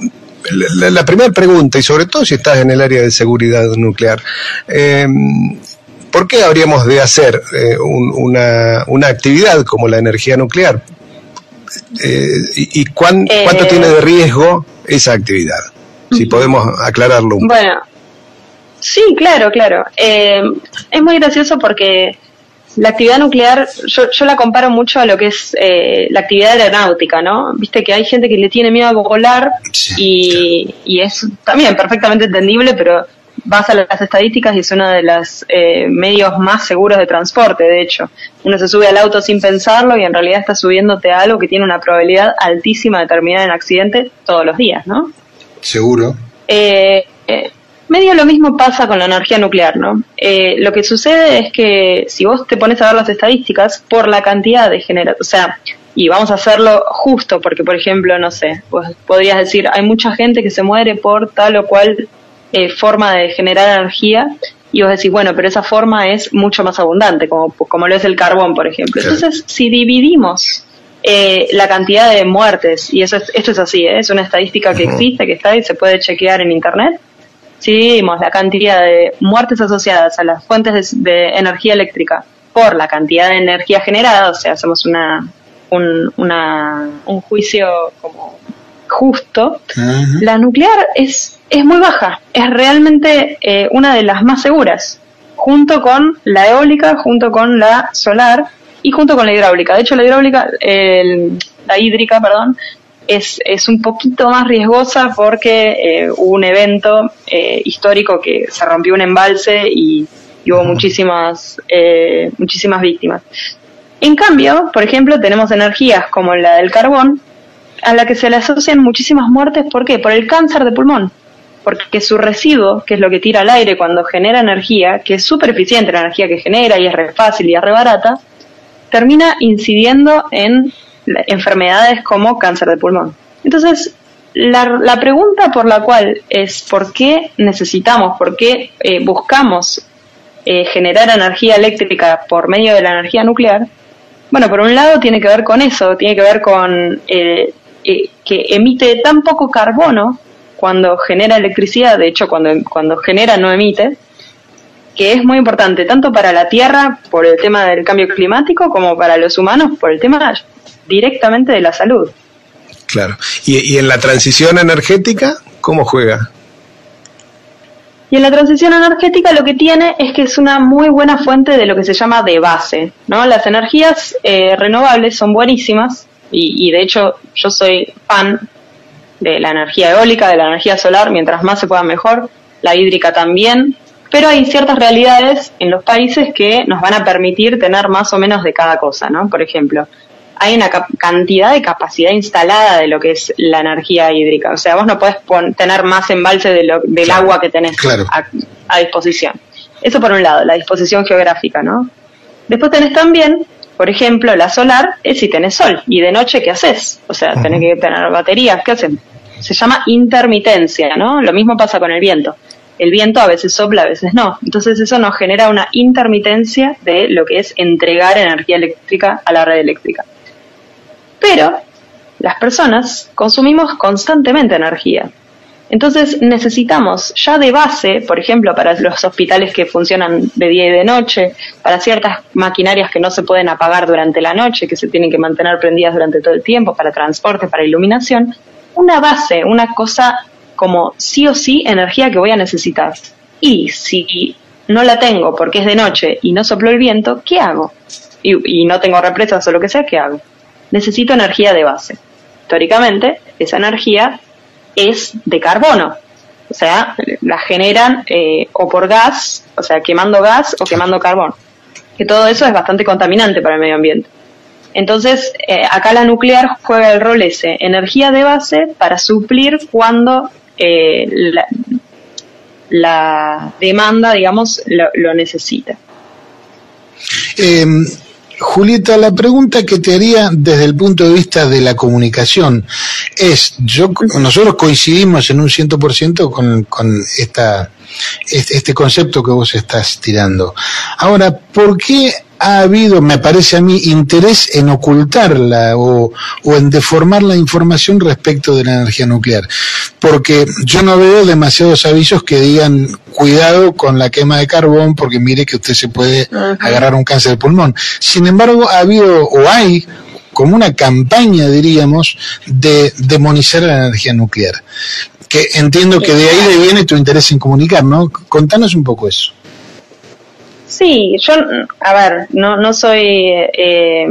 la, primera pregunta, y sobre todo si estás en el área de seguridad nuclear, eh, ¿por qué habríamos de hacer eh, una, una, actividad como la energía nuclear? Eh, ¿Y, cuánto eh, tiene de riesgo esa actividad? Si podemos aclararlo un poco. Bueno, sí, claro, claro. es muy gracioso porque la actividad nuclear, yo, yo la comparo mucho a lo que es la actividad aeronáutica, ¿no? Viste que hay gente que le tiene miedo a volar y, y es también perfectamente entendible, pero vas a las estadísticas y es uno de los eh, medios más seguros de transporte, de hecho. Uno se sube al auto sin pensarlo y en realidad está subiéndote a algo que tiene una probabilidad altísima de terminar en accidente todos los días, ¿no? Seguro. Eh, eh, medio lo mismo pasa con la energía nuclear, ¿no? lo que sucede es que si vos te pones a ver las estadísticas, por la cantidad de genera o sea, y vamos a hacerlo justo, porque por ejemplo, no sé, vos podrías decir, hay mucha gente que se muere por tal o cual eh, forma de generar energía y vos decís, bueno, pero esa forma es mucho más abundante, como, como lo es el carbón, por ejemplo. Entonces, si dividimos eh, la cantidad de muertes, y eso es, esto es así, ¿eh? es una estadística que existe, que está y se puede chequear en Internet, si dividimos la cantidad de muertes asociadas a las fuentes de, energía eléctrica por la cantidad de energía generada, o sea, hacemos una, un, una, un juicio como justo, la nuclear es es muy baja, es realmente eh, una de las más seguras, junto con la eólica, junto con la solar y junto con la hidráulica. De hecho, la hidráulica, la hídrica, perdón, es, es un poquito más riesgosa porque eh, hubo un evento eh, histórico que se rompió un embalse y, hubo muchísimas, muchísimas víctimas. En cambio, por ejemplo, tenemos energías como la del carbón, a la que se le asocian muchísimas muertes. ¿Por qué? Por el cáncer de pulmón. Porque su residuo, que es lo que tira al aire cuando genera energía, que es súper eficiente la energía que genera y es re fácil y es re barata, termina incidiendo en enfermedades como cáncer de pulmón. Entonces, la, la pregunta por la cual es por qué necesitamos, por qué eh, buscamos eh, generar energía eléctrica por medio de la energía nuclear, bueno, por un lado tiene que ver con eso, tiene que ver con eh, que emite tan poco carbono cuando genera electricidad, de hecho cuando, cuando genera no emite, que es muy importante tanto para la Tierra por el tema del cambio climático como para los humanos por el tema directamente de la salud. Claro. ¿Y, y en la transición energética, cómo juega? Y en la transición energética lo que tiene es que es una muy buena fuente de lo que se llama de base. ¿no? Las energías eh, renovables son buenísimas y, y, de hecho yo soy fan de la energía eólica, de la energía solar, mientras más se pueda mejor, la hídrica también, pero hay ciertas realidades en los países que nos van a permitir tener más o menos de cada cosa, ¿no? Por ejemplo, hay una cantidad de capacidad instalada de lo que es la energía hídrica. O sea, vos no podés tener más embalse de lo, del agua que tenés a, a, disposición. Eso por un lado, la disposición geográfica, ¿no? Después tenés también, por ejemplo, la solar, es si tenés sol. ¿Y de noche qué haces? O sea, tenés que tener baterías, ¿qué hacen? Se llama intermitencia, ¿no? Lo mismo pasa con el viento. El viento a veces sopla, a veces no. Entonces eso nos genera una intermitencia de lo que es entregar energía eléctrica a la red eléctrica. Pero las personas consumimos constantemente energía. Entonces necesitamos ya de base, por ejemplo, para los hospitales que funcionan de día y de noche, para ciertas maquinarias que no se pueden apagar durante la noche, que se tienen que mantener prendidas durante todo el tiempo, para transporte, para iluminación, una base, una cosa como sí o sí energía que voy a necesitar. Y si no la tengo porque es de noche y no sopló el viento, ¿qué hago? Y, y no tengo represas o lo que sea, ¿qué hago? necesito energía de base. Teóricamente, esa energía es de carbono, o sea, la generan eh, o por gas, o sea, quemando gas o quemando carbón, que todo eso es bastante contaminante para el medio ambiente. Entonces, eh, acá la nuclear juega el rol ese, energía de base para suplir cuando eh, la, demanda, digamos, lo, lo necesita. Julieta, la pregunta que te haría desde el punto de vista de la comunicación es, yo, nosotros coincidimos en un 100% con, con esta, este concepto que vos estás tirando. Ahora, ¿por qué ha habido, me parece a mí, interés en ocultarla o, o, en deformar la información respecto de la energía nuclear. Porque yo no veo demasiados avisos que digan cuidado con la quema de carbón porque mire que usted se puede agarrar un cáncer de pulmón. Sin embargo, ha habido o hay como una campaña, diríamos, de demonizar la energía nuclear. Que entiendo que de ahí le viene tu interés en comunicar, ¿no? Contanos un poco eso. Sí, yo, a ver, no, no soy eh,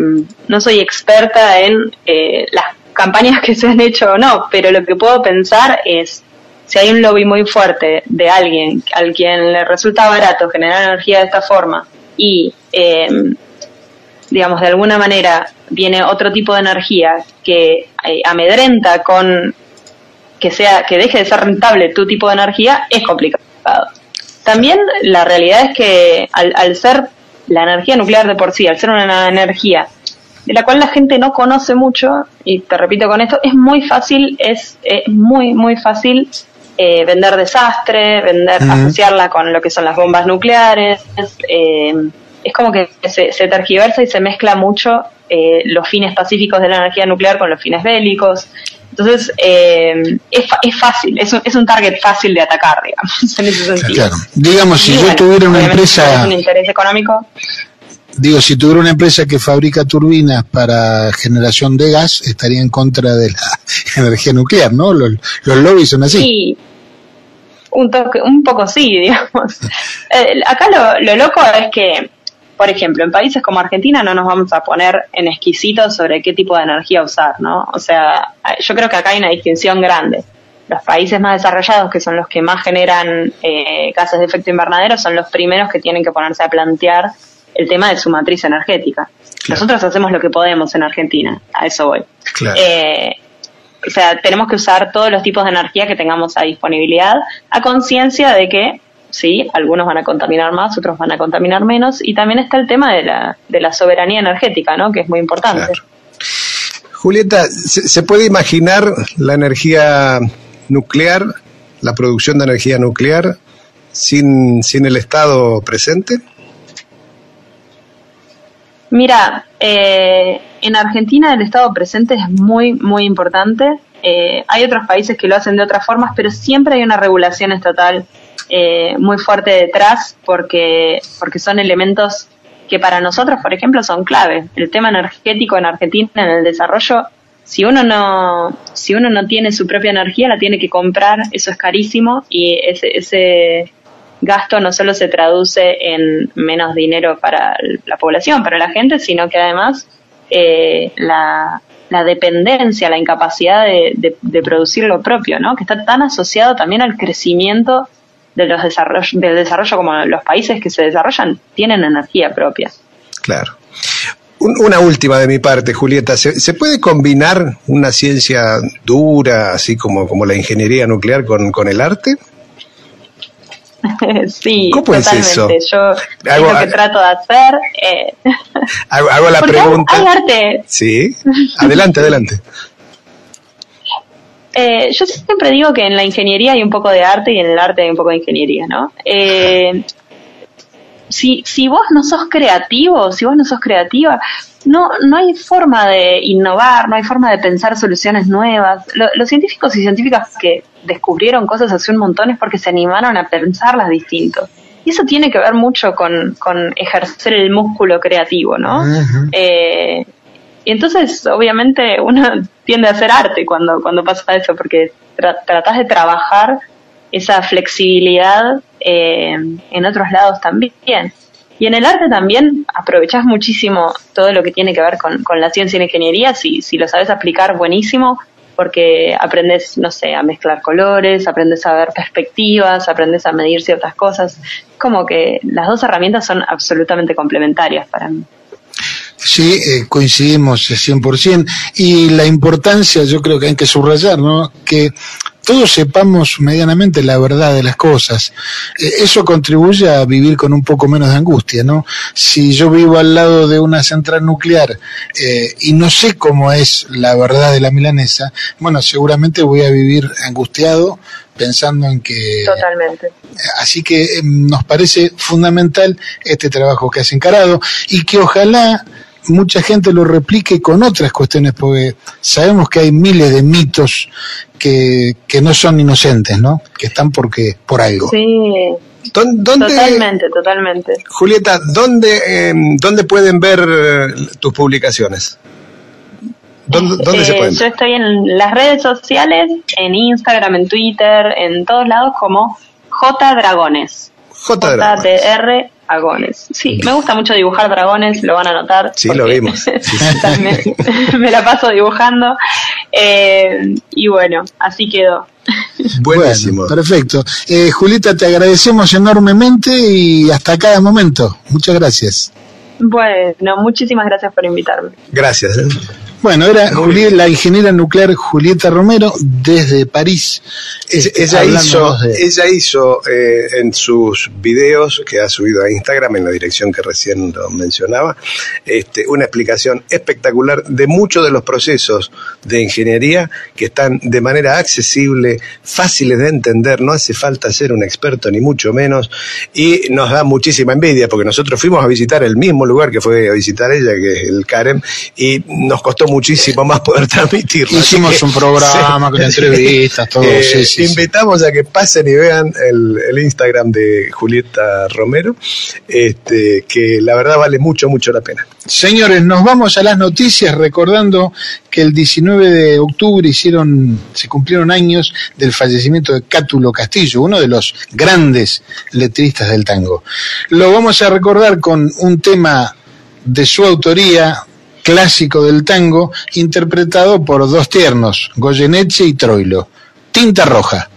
no soy experta en eh, las campañas que se han hecho o no, pero lo que puedo pensar es si hay un lobby muy fuerte de alguien al quien le resulta barato generar energía de esta forma y eh, digamos de alguna manera viene otro tipo de energía que eh, amedrenta con que sea que deje de ser rentable tu tipo de energía es complicado también la realidad es que al, al, ser la energía nuclear de por sí, al ser una energía de la cual la gente no conoce mucho, y te repito con esto, es muy fácil, es, es muy, muy fácil eh, vender desastre, vender, uh -huh. asociarla con lo que son las bombas nucleares, eh, es como que se, se, tergiversa y se mezcla mucho eh, los fines pacíficos de la energía nuclear con los fines bélicos. Entonces, eh, es, es, fácil, es un, es un target fácil de atacar, digamos, <laughs> en ese sentido. Claro. Digamos, si y yo bueno, tuviera una empresa... un interés económico. Digo, si tuviera una empresa que fabrica turbinas para generación de gas, estaría en contra de la <laughs> energía nuclear, ¿no? Los, los lobbies son así. Sí, un, toque, un poco sí, <laughs> digamos. Eh, acá lo, lo loco es que por ejemplo, en países como Argentina no nos vamos a poner en exquisitos sobre qué tipo de energía usar, ¿no? O sea, yo creo que acá hay una distinción grande. Los países más desarrollados, que son los que más generan eh, gases de efecto invernadero, son los primeros que tienen que ponerse a plantear el tema de su matriz energética. Claro. Nosotros hacemos lo que podemos en Argentina, a eso voy. Claro. Eh, o sea, tenemos que usar todos los tipos de energía que tengamos a disponibilidad, a conciencia de que sí, algunos van a contaminar más, otros van a contaminar menos, y también está el tema de la, de la soberanía energética, ¿no? Que es muy importante. Julieta, ¿se, puede imaginar la energía nuclear, la producción de energía nuclear, sin, sin el Estado presente? Mira, eh, en Argentina el Estado presente es muy, muy importante. Eh, hay otros países que lo hacen de otras formas, pero siempre hay una regulación estatal eh, muy fuerte detrás porque, porque son elementos que para nosotros, por ejemplo, son clave. El tema energético en Argentina, en el desarrollo, si uno no, si uno no tiene su propia energía, la tiene que comprar, eso es carísimo y ese, ese gasto no solo se traduce en menos dinero para la población, para la gente, sino que además eh, la, la, dependencia, la incapacidad de, de, producir lo propio, ¿no? que está tan asociado también al crecimiento de los desarrollo, del desarrollo como los países que se desarrollan tienen energía propia. Claro. Una última de mi parte, Julieta. ¿Se, puede combinar una ciencia dura, así como, como la ingeniería nuclear, con, con el arte? <laughs> sí, ¿Cómo totalmente. Es eso? Yo es lo que trato de hacer. Eh. <laughs> Hago, la pregunta. Hay, arte. Sí, adelante, adelante. Eh, yo siempre digo que en la ingeniería hay un poco de arte y en el arte hay un poco de ingeniería, ¿no? Eh, si, si vos no sos creativo, si vos no sos creativa, no, no hay forma de innovar, no hay forma de pensar soluciones nuevas. los científicos y científicas que descubrieron cosas hace un montón es porque se animaron a pensarlas distinto. Y eso tiene que ver mucho con, con ejercer el músculo creativo, ¿no? eh, y entonces, obviamente, uno <laughs> tiende a hacer arte cuando, cuando pasa eso, porque tratas de trabajar esa flexibilidad eh, en otros lados también. Y en el arte también aprovechas muchísimo todo lo que tiene que ver con, con la ciencia y la ingeniería, si, si lo sabes aplicar buenísimo, porque aprendes, no sé, a mezclar colores, aprendes a ver perspectivas, aprendes a medir ciertas cosas. Como que las dos herramientas son absolutamente complementarias para mí. Sí, eh, coincidimos 100%. Y la importancia, yo creo que hay que subrayar, ¿no? Que todos sepamos medianamente la verdad de las cosas. Eh, eso contribuye a vivir con un poco menos de angustia, ¿no? Si yo vivo al lado de una central nuclear eh, y no sé cómo es la verdad de la milanesa, bueno, seguramente voy a vivir angustiado pensando en que... Totalmente. Así que nos parece fundamental este trabajo que has encarado y que ojalá mucha gente lo replique con otras cuestiones, porque sabemos que hay miles de mitos que, que no son inocentes, ¿no? Que están porque por algo. Sí. totalmente, totalmente. Julieta, ¿dónde, em, ¿dónde pueden ver eh, tus publicaciones? ¿Dónde, dónde se pueden? Yo estoy en las redes sociales, en Instagram, en Twitter, en todos lados como J Dragones. J Dragones. Dragones. Sí, me gusta mucho dibujar dragones, lo van a notar. Sí, lo vimos. <laughs> <laughs> me, la paso dibujando. Eh, y bueno, así quedó. Buenísimo. perfecto. Eh, Julieta, te agradecemos enormemente y hasta cada momento. Muchas gracias. Bueno, muchísimas gracias por invitarme. Gracias. ¿eh? Bueno, era la ingeniera nuclear Julieta Romero desde París. ella, hizo, ella hizo eh, en sus videos que ha subido a Instagram en la dirección que recién lo mencionaba, este, una explicación espectacular de muchos de los procesos de ingeniería que están de manera accesible, fáciles de entender, no hace falta ser un experto ni mucho menos y nos da muchísima envidia porque nosotros fuimos a visitar el mismo lugar que fue a visitar ella, que es el Carem, y nos costó muchísimo más poder transmitirlo. Hicimos un programa <laughs> con entrevistas, todo. Eh, invitamos a que pasen y vean el, Instagram de Julieta Romero, este, que la verdad vale mucho, mucho la pena. Señores, nos vamos a las noticias recordando que el 19 de octubre hicieron, se cumplieron años del fallecimiento de Cátulo Castillo, uno de los grandes letristas del tango. Lo vamos a recordar con un tema de su autoría, clásico del tango interpretado por dos tiernos, Goyeneche y Troilo. Tinta roja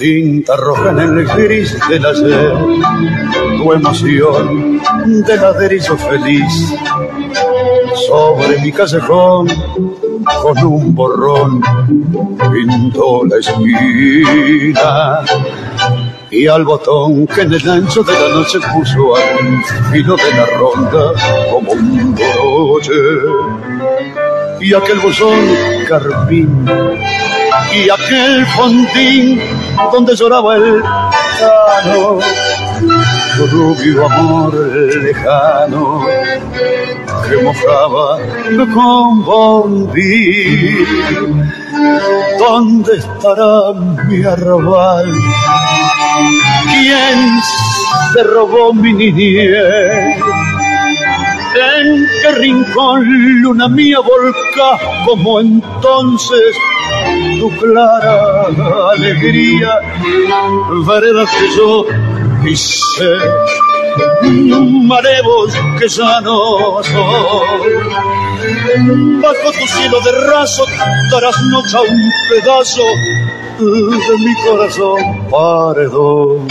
tinta roja en el gris del ayer, tu emoción de ladrillo feliz. Sobre mi callejón, con un borrón, pintó la esquina. Y al botón que en el ancho de la noche puso al filo de la ronda como un broche. Y aquel buzón carpín y aquel fondín donde lloraba el cano, su rubio amor lejano que mojaba con bombín. ¿Dónde estará mi arrabal? ¿Quién se robó mi niñez? ¿En qué rincón, luna mía, volca como entonces tu clara alegría? Veredas que yo pisé, marevos que ya no. Bajo tu cielo de raso darás noche a un pedazo de mi corazón paredón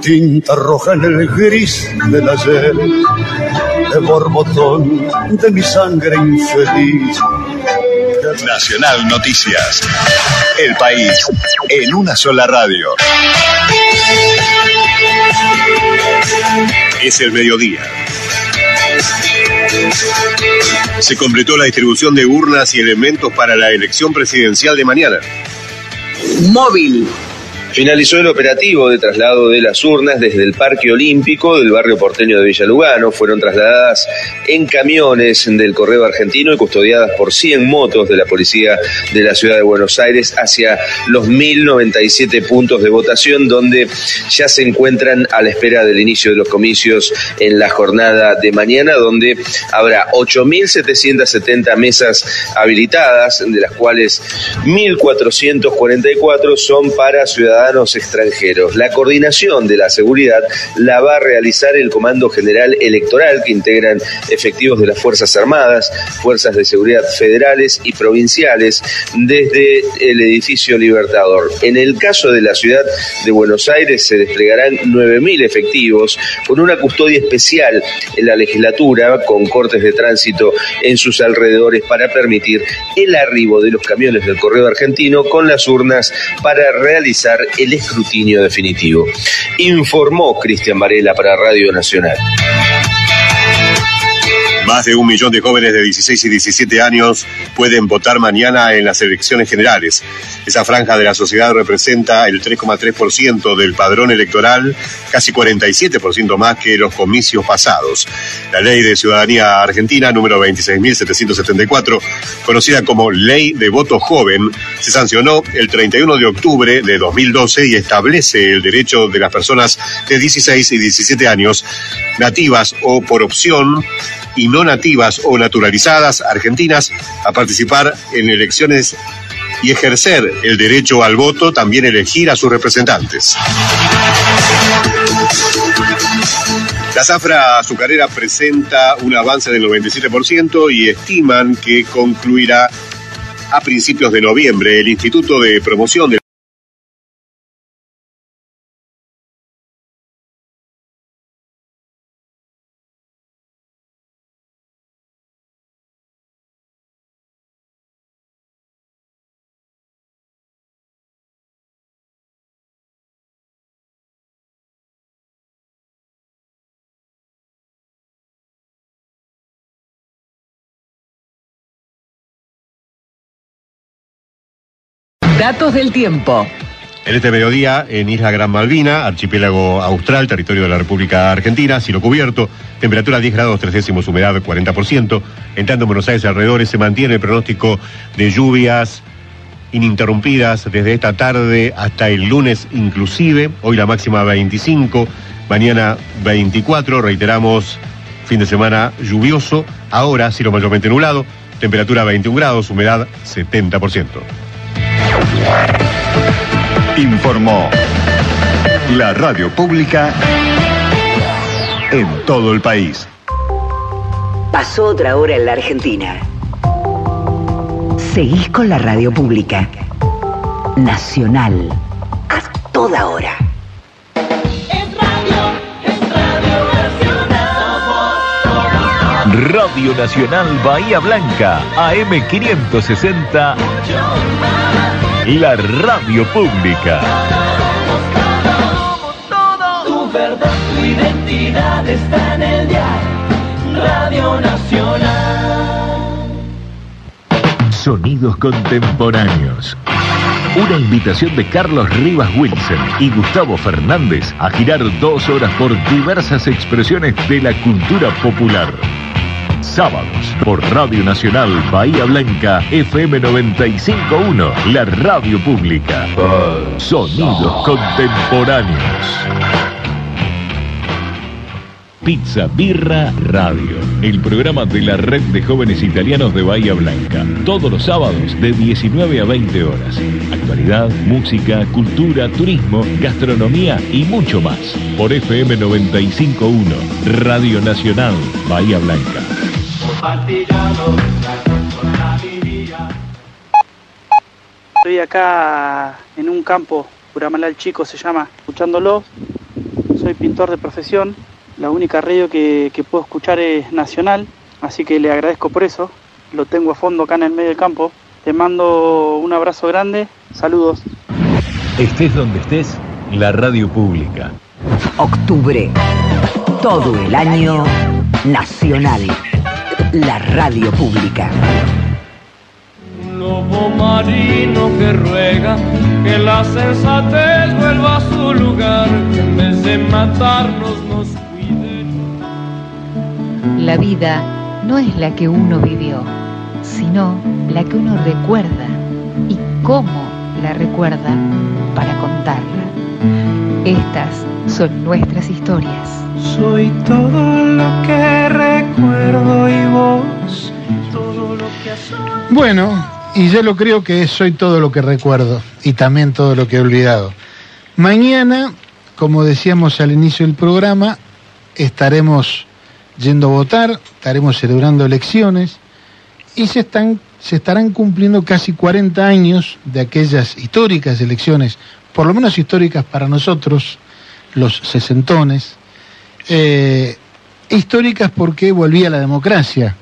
tinta roja en el gris del ayer, de borbotón de mi sangre infeliz. Nacional Noticias. El país en una sola radio. Es el mediodía. Se completó la distribución de urnas y elementos para la elección presidencial de mañana. Móvil Finalizó el operativo de traslado de las urnas desde el Parque Olímpico del barrio porteño de Villa Lugano. Fueron trasladadas en camiones del Correo Argentino y custodiadas por 100 motos de la Policía de la Ciudad de Buenos Aires hacia los 1097 puntos de votación donde ya se encuentran a la espera del inicio de los comicios en la jornada de mañana, donde habrá 8.770 mesas habilitadas, de las cuales 1.444 son para ciudadanos extranjeros. La coordinación de la seguridad la va a realizar el Comando General Electoral, que integran efectivos de las Fuerzas Armadas, Fuerzas de Seguridad federales y provinciales, desde el edificio Libertador. En el caso de la ciudad de Buenos Aires se desplegarán 9.000 efectivos con una custodia especial en la legislatura, con cortes de tránsito en sus alrededores para permitir el arribo de los camiones del correo argentino con las urnas para realizar el escrutinio definitivo. Informó Cristian Varela para Radio Nacional. Más de un millón de jóvenes de 16 y 17 años pueden votar mañana en las elecciones generales. Esa franja de la sociedad representa el 3,3% del padrón electoral, casi 47% más que los comicios pasados. La Ley de Ciudadanía Argentina, número 26.774, conocida como Ley de Voto Joven, se sancionó el 31 de octubre de 2012 y establece el derecho de las personas de 16 y 17 años, nativas o por opción, y no nativas o naturalizadas argentinas a participar en elecciones y ejercer el derecho al voto, también elegir a sus representantes. La zafra azucarera presenta un avance del 97% y estiman que concluirá a principios de noviembre. El Instituto de Promoción de Datos del tiempo. En este mediodía, en Isla Gran Malvina, archipiélago austral, territorio de la República Argentina, cielo cubierto, temperatura 10 grados 3 décimos, humedad 40%. Entrando en Buenos Aires alrededores se mantiene el pronóstico de lluvias ininterrumpidas desde esta tarde hasta el lunes inclusive. Hoy la máxima 25, mañana 24, reiteramos, fin de semana lluvioso. Ahora cielo mayormente nublado, temperatura 21 grados, humedad 70%. Informó la radio pública en todo el país. Pasó otra hora en la Argentina. Seguís con la radio pública. Nacional. toda hora. Radio Nacional Bahía Blanca, AM560, la radio pública. Tu verdad, tu identidad está en el diario Radio Nacional. Sonidos contemporáneos. Una invitación de Carlos Rivas Wilson y Gustavo Fernández a girar dos horas por diversas expresiones de la cultura popular. Sábados por Radio Nacional Bahía Blanca FM 951, la radio pública. Sonidos contemporáneos. Pizza Birra Radio, el programa de la red de jóvenes italianos de Bahía Blanca. Todos los sábados de 19 a 20 horas. Actualidad, música, cultura, turismo, gastronomía y mucho más. Por FM 951, Radio Nacional Bahía Blanca. Estoy acá en un campo, Puramalal Chico se llama, escuchándolo. Soy pintor de profesión. La única radio que, que puedo escuchar es nacional, así que le agradezco por eso. Lo tengo a fondo acá en el medio del campo. Te mando un abrazo grande. Saludos. Estés donde estés, la radio pública. Octubre. Todo el año nacional. La radio pública. Lobo marino que ruega que la sensatez vuelva a su lugar, que en vez de matarnos nos cuide. La vida no es la que uno vivió, sino la que uno recuerda y cómo la recuerda para contarla. Estas son nuestras historias. Soy todo lo que recuerdo y vos, todo lo que Bueno, y yo lo creo que soy todo lo que recuerdo y también todo lo que he olvidado. Mañana, como decíamos al inicio del programa, estaremos yendo a votar, estaremos celebrando elecciones y se, están, se estarán cumpliendo casi 40 años de aquellas históricas elecciones, por lo menos históricas para nosotros, los sesentones, eh, históricas porque volvía la democracia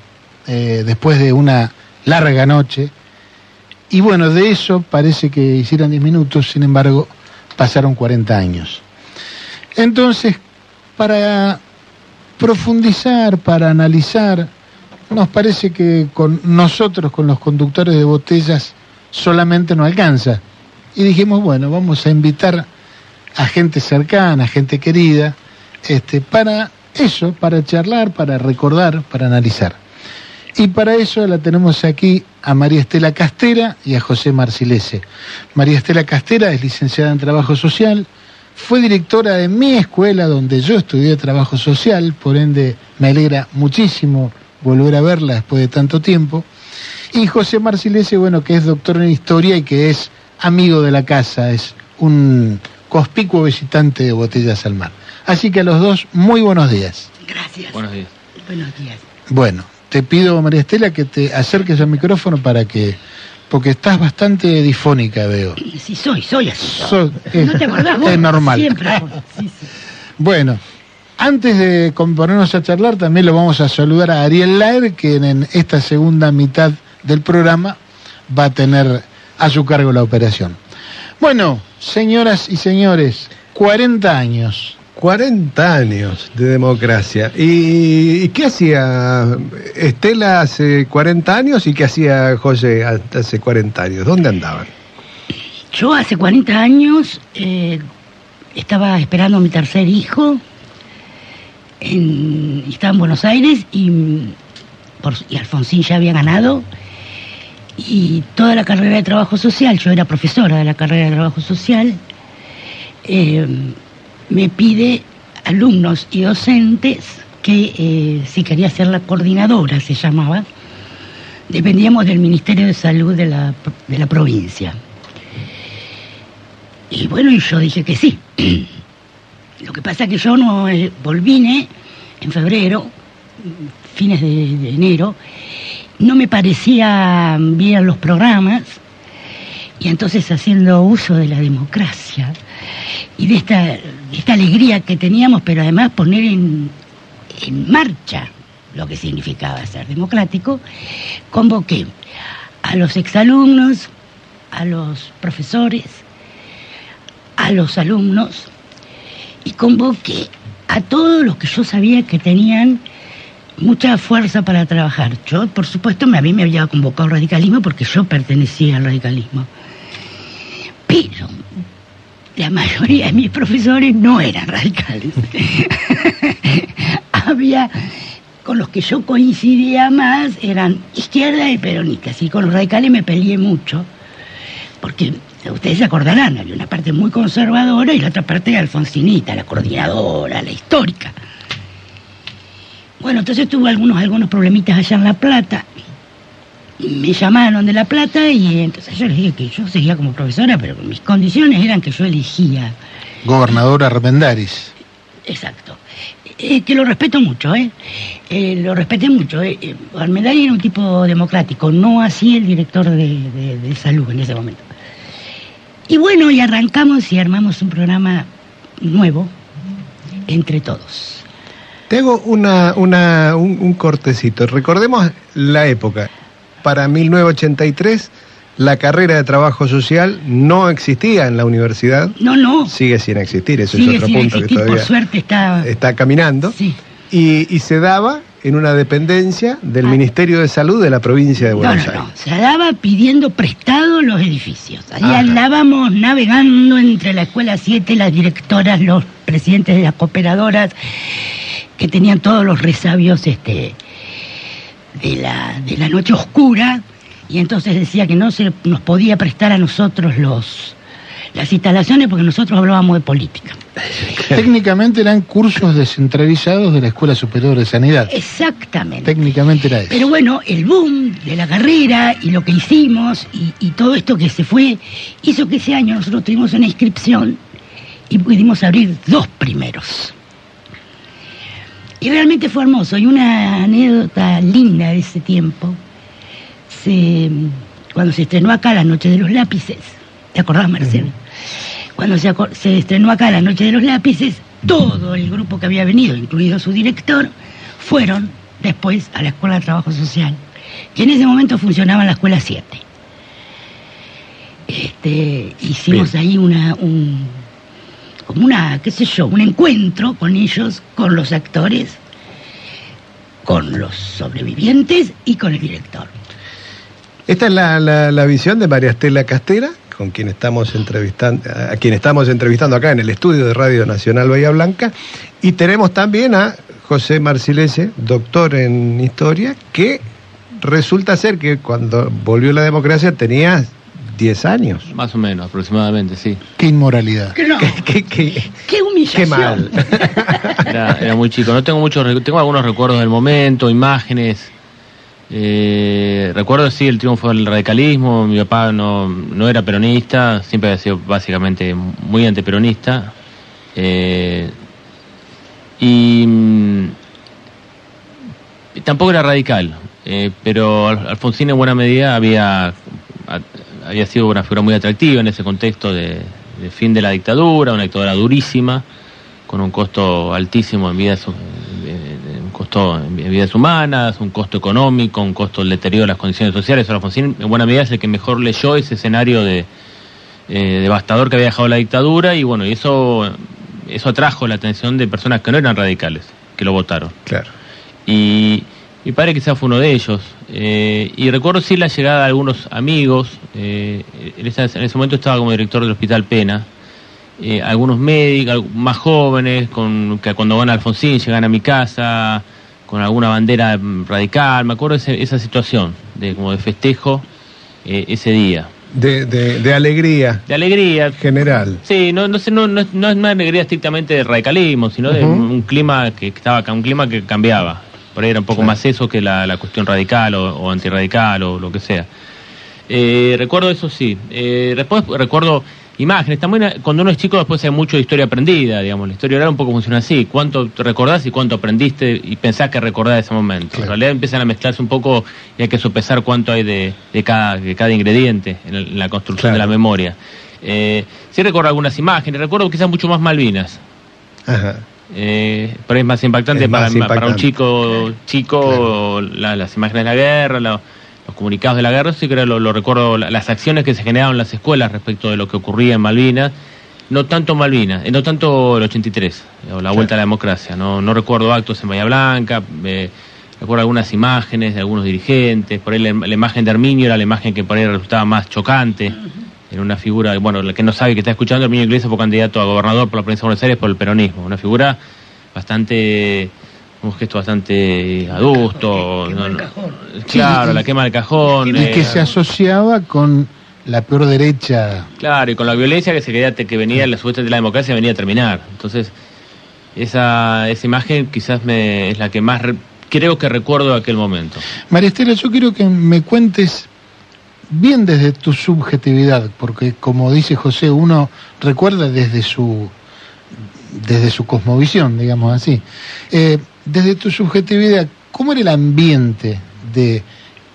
eh, después de una larga noche. Y bueno, de eso parece que hicieran 10 minutos, sin embargo, pasaron 40 años. Entonces, para profundizar, para analizar, nos parece que con nosotros, con los conductores de botellas, solamente no alcanza. Y dijimos, bueno, vamos a invitar a gente cercana, a gente querida, este, para eso, para charlar, para recordar, para analizar. Y para eso la tenemos aquí a María Estela Castera y a José Marcilese. María Estela Castera es licenciada en Trabajo Social, fue directora de mi escuela donde yo estudié Trabajo Social, por ende me alegra muchísimo volver a verla después de tanto tiempo. Y José Marcilese, bueno, que es doctor en Historia y que es amigo de la casa, es un conspicuo visitante de Botellas al Mar. Así que a los dos, muy buenos días. Gracias. Buenos días. Buenos días. Bueno, te pido, María Estela, que te acerques al micrófono para que... Porque estás bastante difónica, veo. Sí, soy, soy así. Es, ¿No te acordás vos? es normal. Siempre. fue. Sí, sí. Bueno, antes de ponernos a charlar, también lo vamos a saludar a Ariel Laer, que en, en esta segunda mitad del programa va a tener a su cargo la operación. Bueno, señoras y señores, 40 años. 40 años de democracia. ¿Y, qué hacía Estela hace 40 años y qué hacía José hace 40 años? ¿Dónde andaban? Yo hace 40 años eh, estaba esperando a mi tercer hijo. Estaba en Buenos Aires y, por- Alfonsín ya había ganado. Y toda la carrera de trabajo social, yo era profesora de la carrera de trabajo social, eh, me pide alumnos y docentes que eh, si quería ser la coordinadora, se llamaba, dependíamos del Ministerio de Salud de la, de la provincia. Y bueno, y yo dije que sí. <clears throat> Lo que pasa es que yo no eh, volvine en febrero, fines de, de enero, no me parecían bien los programas, y entonces haciendo uso de la democracia, y de esta, esta alegría que teníamos, pero además poner en, en marcha lo que significaba ser democrático, convoqué a los exalumnos, a los profesores, a los alumnos y convoqué a todos los que yo sabía que tenían mucha fuerza para trabajar. Yo, por supuesto, a mí me había convocado el radicalismo porque yo pertenecía al radicalismo. La mayoría de mis profesores no eran radicales. <laughs> Había con los que yo coincidía más eran izquierda y peronistas. Y con los radicales me peleé mucho, porque ustedes se acordarán, había una parte muy conservadora y la otra parte alfonsinita, la coordinadora, la histórica. Bueno, entonces tuve algunos, algunos problemitas allá en La Plata. Me llamaron de La Plata y entonces yo les dije que yo seguía como profesora, pero mis condiciones eran que yo elegía. Gobernadora Armendáriz. Exacto. Eh, que lo respeto mucho, ¿eh? Eh, lo respeté mucho. Eh. Eh, era un tipo democrático, no así el director de, de- de salud en ese momento. Y bueno, y arrancamos y armamos un programa nuevo entre todos. Te hago una, una, un, un cortecito. Recordemos la época. Para 1983, la carrera de trabajo social no existía en la universidad. No, no. Sigue sin existir, eso Sigue es otro sin punto que existir, por todavía suerte está... está caminando. Y, y se daba en una dependencia del Ministerio de Salud de la provincia de Ah. No, Buenos no, Aires. no. Se daba pidiendo prestado los edificios. Ahí Ajá. andábamos navegando entre la escuela 7, las directoras, los presidentes de las cooperadoras, que tenían todos los resabios este, de, la, de la noche oscura. Y entonces decía que no se nos podía prestar a nosotros los las instalaciones porque nosotros hablábamos de política. <laughs> Técnicamente eran cursos descentralizados de la Escuela Superior de Sanidad. Exactamente. Técnicamente era eso. Pero bueno, el boom de la carrera y lo que hicimos y, y todo esto que se fue, hizo que ese año nosotros tuvimos una inscripción y pudimos abrir dos primeros. Y realmente fue hermoso. Y una anécdota linda de ese tiempo, se, cuando se estrenó acá La Noche de los Lápices, ¿te acordás, Marcelo? Cuando se estrenó acá La Noche de los Lápices, todo el grupo que había venido, incluido su director, fueron después a la Escuela de Trabajo Social, que en ese momento funcionaba en la Escuela 7. Este, hicimos ahí una, un, como una, qué sé yo, un encuentro con ellos, con los actores, con los sobrevivientes y con el director. Esta es la, la- visión de María Estela Castera, con quien estamos entrevistando, a quien estamos entrevistando acá en el estudio de Radio Nacional Bahía Blanca. Y tenemos también a José Marcilese, doctor en historia, que resulta ser que cuando volvió la democracia tenía 10 años. Más o menos, aproximadamente, sí. Qué inmoralidad. Que no, <laughs> qué, qué, qué humillación. qué mal. <laughs> Era, era muy chico. No tengo muchos, tengo algunos recuerdos del momento, imágenes. Eh, recuerdo sí el triunfo del radicalismo. Mi papá no, no era peronista, siempre había sido básicamente muy antiperonista. Eh, y mm, tampoco era radical, eh, pero Al- Alfonsín en buena medida había, había sido una figura muy atractiva en ese contexto de, de fin de la dictadura, una dictadura durísima, con un costo altísimo en vidas, un costo en vidas humanas, un costo económico, un costo del deterioro de las condiciones sociales. Alfonsín en buena medida es el que mejor leyó ese escenario de eh, devastador que había dejado la dictadura y bueno, y eso, eso atrajo la atención de personas que no eran radicales, que lo votaron. Claro. Y mi padre quizás fue uno de ellos. Eh, y recuerdo sí la llegada de algunos amigos. eh, en, ese, en ese momento estaba como director del Hospital Pena. eh, algunos médicos, más jóvenes, con, que cuando van a Alfonsín llegan a mi casa con alguna bandera mm, radical. Me acuerdo ese- esa situación de como de festejo eh, ese día. De, de- de alegría De alegría. general. Sí, no, no, sé, no, no, es- no es una alegría estrictamente de radicalismo, sino de un clima que estaba un clima que cambiaba. Por ahí era un poco más eso que la, la cuestión radical o, o antirradical o lo que sea. Eh, recuerdo eso sí. Eh, después recuerdo imágenes. También cuando uno es chico después hay mucho de historia aprendida, digamos. La historia oral un poco funciona así. ¿Cuánto te recordás y cuánto aprendiste y pensás que recordás ese momento? En realidad empiezan a mezclarse un poco y hay que sopesar cuánto hay de, de cada, de cada ingrediente en, el- en la construcción de la memoria. Eh, sí recuerdo algunas imágenes, recuerdo quizás mucho más Malvinas. Ajá. Eh, pero es más impactante, Es para, un chico chico la- las imágenes de la guerra, la- los comunicados de la guerra, sí creo lo, lo recuerdo, la- las acciones que se generaron en las escuelas respecto de lo que ocurría en Malvinas, no tanto Malvinas, eh, no tanto el 83, eh, o la vuelta a la democracia, no, no recuerdo actos en Bahía Blanca, eh, recuerdo algunas imágenes de algunos dirigentes, por ahí la, la imagen de Herminio era la imagen que por ahí resultaba más chocante, era una figura, bueno, la que no sabe que está escuchando, Herminio Iglesias fue candidato a gobernador por la provincia de Buenos Aires por el peronismo, una figura bastante, un gesto bastante adusto, no, no, claro, Sí, y- la quema del cajón, Y que eh, se asociaba con la peor derecha. Claro, y con la violencia que se quería, que venía, la suerte de la democracia venía a terminar. Entonces, esa, esa imagen quizás me, es la que más re- creo que recuerdo de aquel momento. María Estela, yo quiero que me cuentes bien desde tu subjetividad, porque como dice José, uno recuerda desde su desde su cosmovisión, digamos así. Eh, desde tu subjetividad, ¿cómo era el ambiente de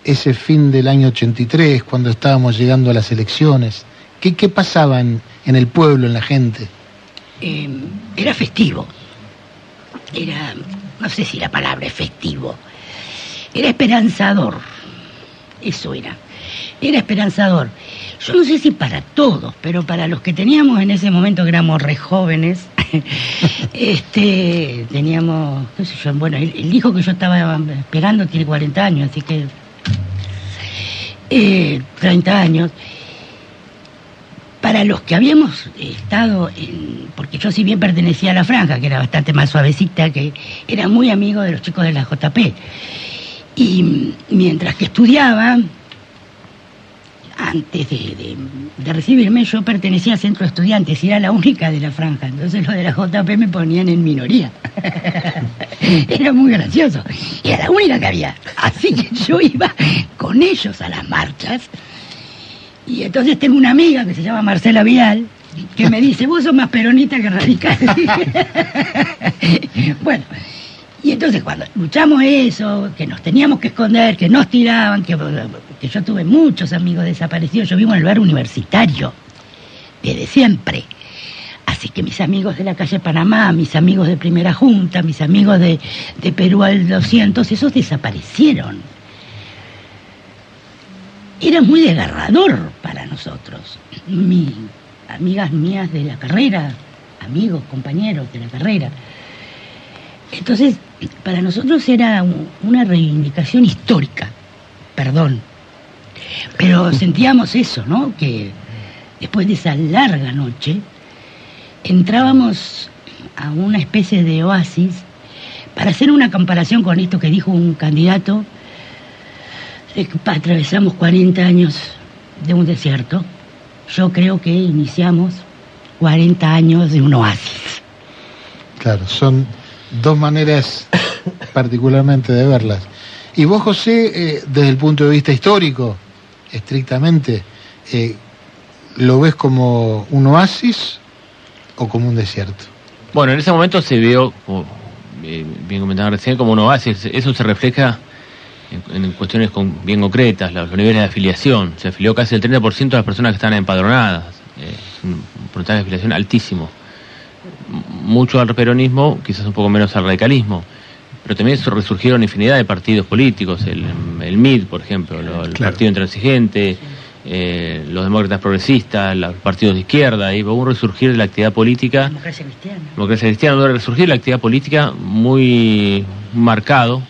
ese fin del año 83, cuando estábamos llegando a las elecciones? ¿Qué, qué pasaba en, en el pueblo, en la gente? Eh, era festivo. Era, no sé si la palabra es festivo. Era esperanzador. Eso era. Era esperanzador. Yo no sé si para todos, pero para los que teníamos en ese momento que éramos re jóvenes, <laughs> este, teníamos, qué sé yo, bueno, el, el hijo que yo estaba esperando tiene 40 años, así que eh, 30 años. Para los que habíamos estado en, porque yo si bien pertenecía a la franja, que era bastante más suavecita, que era muy amigo de los chicos de la JP. Y mientras que estudiaba, antes de, recibirme, yo pertenecía al centro de estudiantes y era la única de la franja. Entonces los de la JP me ponían en minoría. <laughs> era muy gracioso. Y era la única que había. Así que yo iba con ellos a las marchas. Y entonces tengo una amiga que se llama Marcela Vial, que me dice, vos sos más peronista que radical. <laughs> bueno, y entonces cuando luchamos eso, que nos teníamos que esconder, que nos tiraban, que, que yo tuve muchos amigos desaparecidos, yo vivo en el lugar universitario, desde siempre. Así que mis amigos de la calle Panamá, mis amigos de Primera Junta, mis amigos de, de Perú al 200, esos desaparecieron. Era muy desgarrador para nosotros. Mis amigas mías de la carrera, amigos, compañeros de la carrera. Entonces, para nosotros era un- una reivindicación histórica, perdón. Pero sentíamos eso, ¿no? Que después de esa larga noche, entrábamos a una especie de oasis para hacer una comparación con esto que dijo un candidato, atravesamos 40 años de un desierto. Yo creo que iniciamos 40 años de un oasis. Claro, son dos maneras <laughs> particularmente de verlas. Y vos, José, eh, desde el punto de vista histórico, estrictamente, eh, ¿lo ves como un oasis o como un desierto? Bueno, en ese momento se vio, como eh, bien comentaba recién, como un oasis. Eso se refleja en, en cuestiones con- bien concretas, los, los niveles de afiliación. Se afilió casi el 30% de las personas que están empadronadas. Eh, un porcentaje de afiliación altísimo. Mucho al peronismo, quizás un poco menos al radicalismo. Pero también resurgieron infinidad de partidos políticos, el, el MID, por ejemplo, lo- el Claro. Partido Intransigente, eh, los demócratas progresistas, los partidos de izquierda, y hubo un resurgir de la actividad política Democracia cristiana. democracia cristiana, un resurgir de la actividad política muy marcado,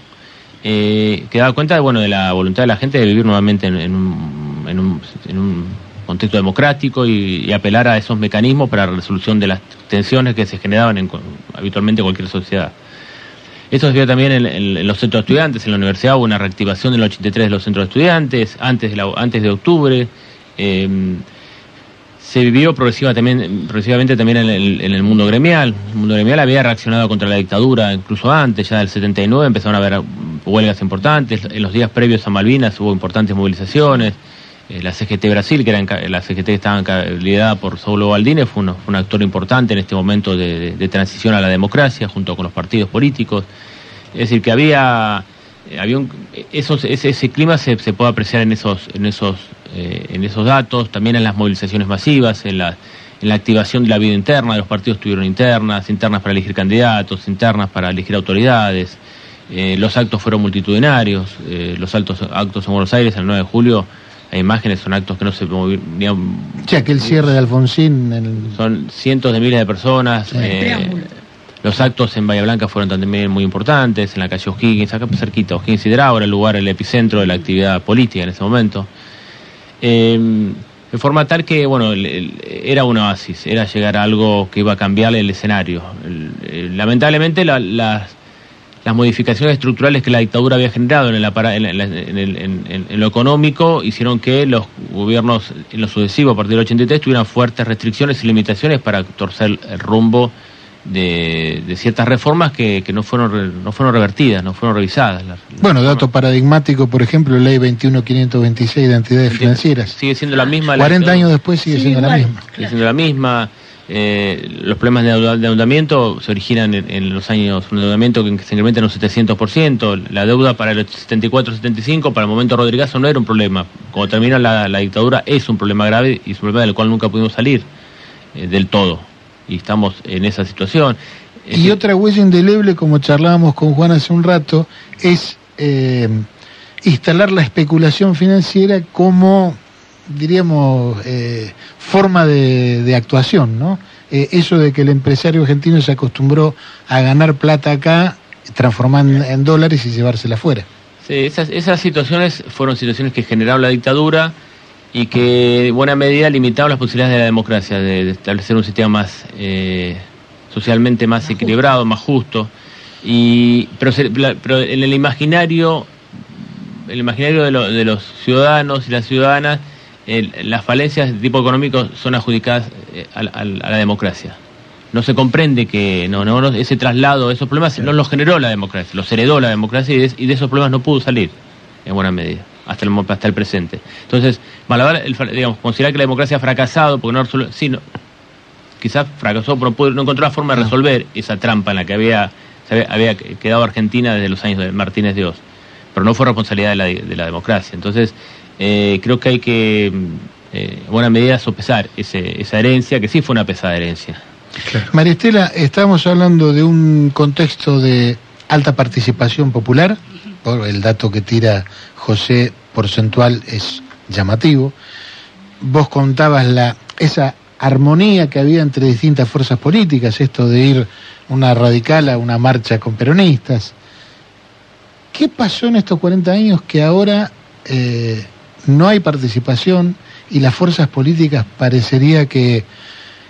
eh, que daba cuenta de, bueno, de la voluntad de la gente de vivir nuevamente en, en un, en un- en un contexto democrático y, apelar a esos mecanismos para la resolución de las tensiones que se generaban en, habitualmente en cualquier sociedad. Esto se vio también en, los centros de estudiantes, en la universidad hubo una reactivación en el 83 de los centros de estudiantes, antes de, la- antes de octubre. eh, se vivió progresiva también, progresivamente también en el, en el mundo gremial. El mundo gremial había reaccionado contra la dictadura incluso antes, ya del 79 empezaron a haber huelgas importantes. En los días previos a Malvinas hubo importantes movilizaciones. Eh, la CGT Brasil, que era en la CGT que estaba liderada por Saulo Baldini, fue, un actor importante en este momento de, transición a la democracia junto con los partidos políticos. Es decir, que había eh, había un, esos, ese, clima se, puede apreciar en esos, en esos, eh, en esos datos, también en las movilizaciones masivas, en la, en la activación de la vida interna, los partidos tuvieron internas, internas para elegir candidatos, internas para elegir autoridades, los actos fueron multitudinarios, los altos, actos en Buenos Aires el 9 de julio, imágenes, son actos que no se movían, O sea, que el cierre de Alfonsín... el- son cientos de miles de personas. eh, los actos en Bahía Blanca fueron también muy importantes, en la calle O'Higgins, acá cerquita, O'Higgins y Drau, era el lugar, el epicentro de la actividad política en ese momento. Eh, de forma tal que, bueno, el- el- era un oasis, era llegar a algo que iba a cambiar el escenario. El- eh, lamentablemente, la- las, las modificaciones estructurales que la dictadura había generado en, el en, el- en- lo económico hicieron que los gobiernos en lo sucesivo, a partir del 83, tuvieran fuertes restricciones y limitaciones para torcer el rumbo de, de ciertas reformas que, que no, fueron re- no fueron revertidas, no fueron revisadas. Las- Bueno, dato paradigmático, por ejemplo, ley 21526 de entidades financieras. sigue siendo la misma. la 40 dictadura. años después sigue siendo la misma. sigue siendo la misma. Eh, los problemas de endeuda- de endeudamiento se originan en, en los años, un endeudamiento que se incrementa en un 700%. La deuda para el 74-75, para el momento Rodríguez no era un problema. Cuando termina la, la dictadura es un problema grave y es un problema del cual nunca pudimos salir eh, del todo. Y estamos en esa situación. Y otra huella indeleble, como charlábamos con Juan hace un rato, es eh, instalar la especulación financiera como, diríamos, eh, forma de, de actuación, ¿no? Eh, eso de que el empresario argentino se acostumbró a ganar plata acá, transformar en, dólares y llevársela afuera. Sí, esas, esas situaciones fueron situaciones que generaron la dictadura y que en buena medida limitaron las posibilidades de la democracia, de, de establecer un sistema más eh, socialmente más, equilibrado, más justo. Y, pero, se- la- pero en el imaginario, el imaginario de, lo- de los ciudadanos y las ciudadanas, el- las falencias de tipo económico son adjudicadas eh, a, la democracia. No se comprende que no, no, ese traslado, esos problemas no los generó la democracia, los heredó la democracia y de, y de esos problemas no pudo salir en buena medida hasta el, hasta el presente. Entonces, malabar, el, digamos, considerar que la democracia ha fracasado porque no resuelve, sí, no, quizás fracasó, pero no, encontró la forma de resolver esa trampa en la que había, se había, había quedado Argentina desde los años de Martínez de Oz. Pero no fue responsabilidad de la, de la democracia. Entonces, eh, creo que hay que, mm, eh, en buena medida, sopesar ese, esa herencia, que sí fue una pesada herencia. María Estela, estamos hablando de un contexto de alta participación popular, por el dato que tira José porcentual es llamativo. Vos contabas la esa armonía que había entre distintas fuerzas políticas, esto de ir una radical a una marcha con peronistas. ¿Qué pasó en estos 40 años que ahora eh, no hay participación y las fuerzas políticas parecería que,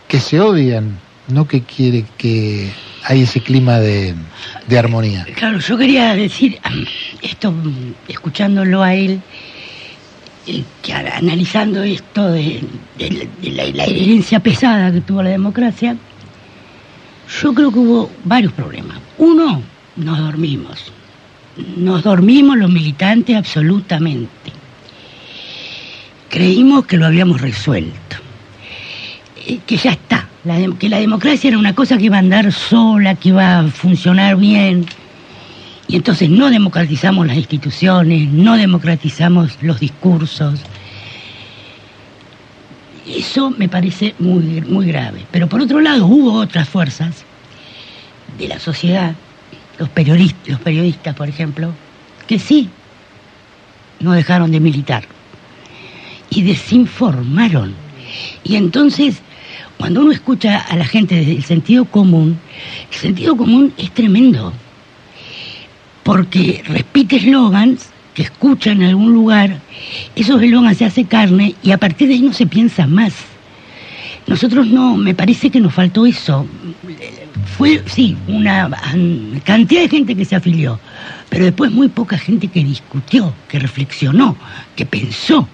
que se odian, no que quiere que hay ese clima de, de armonía? Claro, yo quería decir esto, escuchándolo a él, eh, que analizando esto de, de- de la, la herencia pesada que tuvo la democracia, yo creo que hubo varios problemas. Uno, nos dormimos. Nos dormimos los militantes absolutamente. Creímos que lo habíamos resuelto. Que ya está. Que la democracia era una cosa que iba a andar sola, que iba a funcionar bien. Y entonces no democratizamos las instituciones, no democratizamos los discursos. Eso me parece muy, muy grave. Pero por otro lado hubo otras fuerzas de la sociedad, los periodistas, los periodistas por ejemplo, que sí no dejaron de militar y desinformaron. Y entonces, cuando uno escucha a la gente desde el sentido común, el sentido común es tremendo, porque repite eslogans que escucha en algún lugar, esos eslogans se hace carne y a partir de ahí no se piensa más. Nosotros no, me parece que nos faltó eso. Fue, sí, una an- cantidad de gente que se afilió, pero después muy poca gente que discutió, que reflexionó, que pensó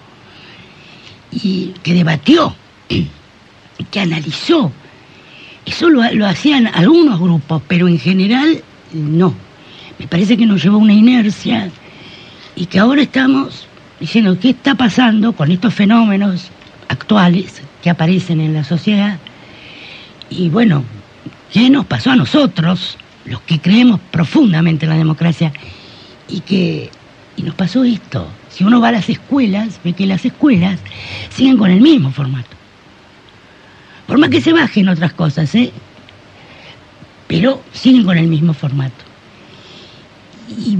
y que debatió, que analizó. Eso lo, lo hacían algunos grupos, pero en general no. Me parece que nos llevó una inercia y que ahora estamos diciendo qué está pasando con estos fenómenos actuales que aparecen en la sociedad. Y bueno, ¿qué nos pasó a nosotros, los que creemos profundamente en la democracia Y que y nos pasó esto. Si uno va a las escuelas, ve que las escuelas siguen con el mismo formato. Por más que se bajen otras cosas, ¿eh? Pero siguen con el mismo formato. Y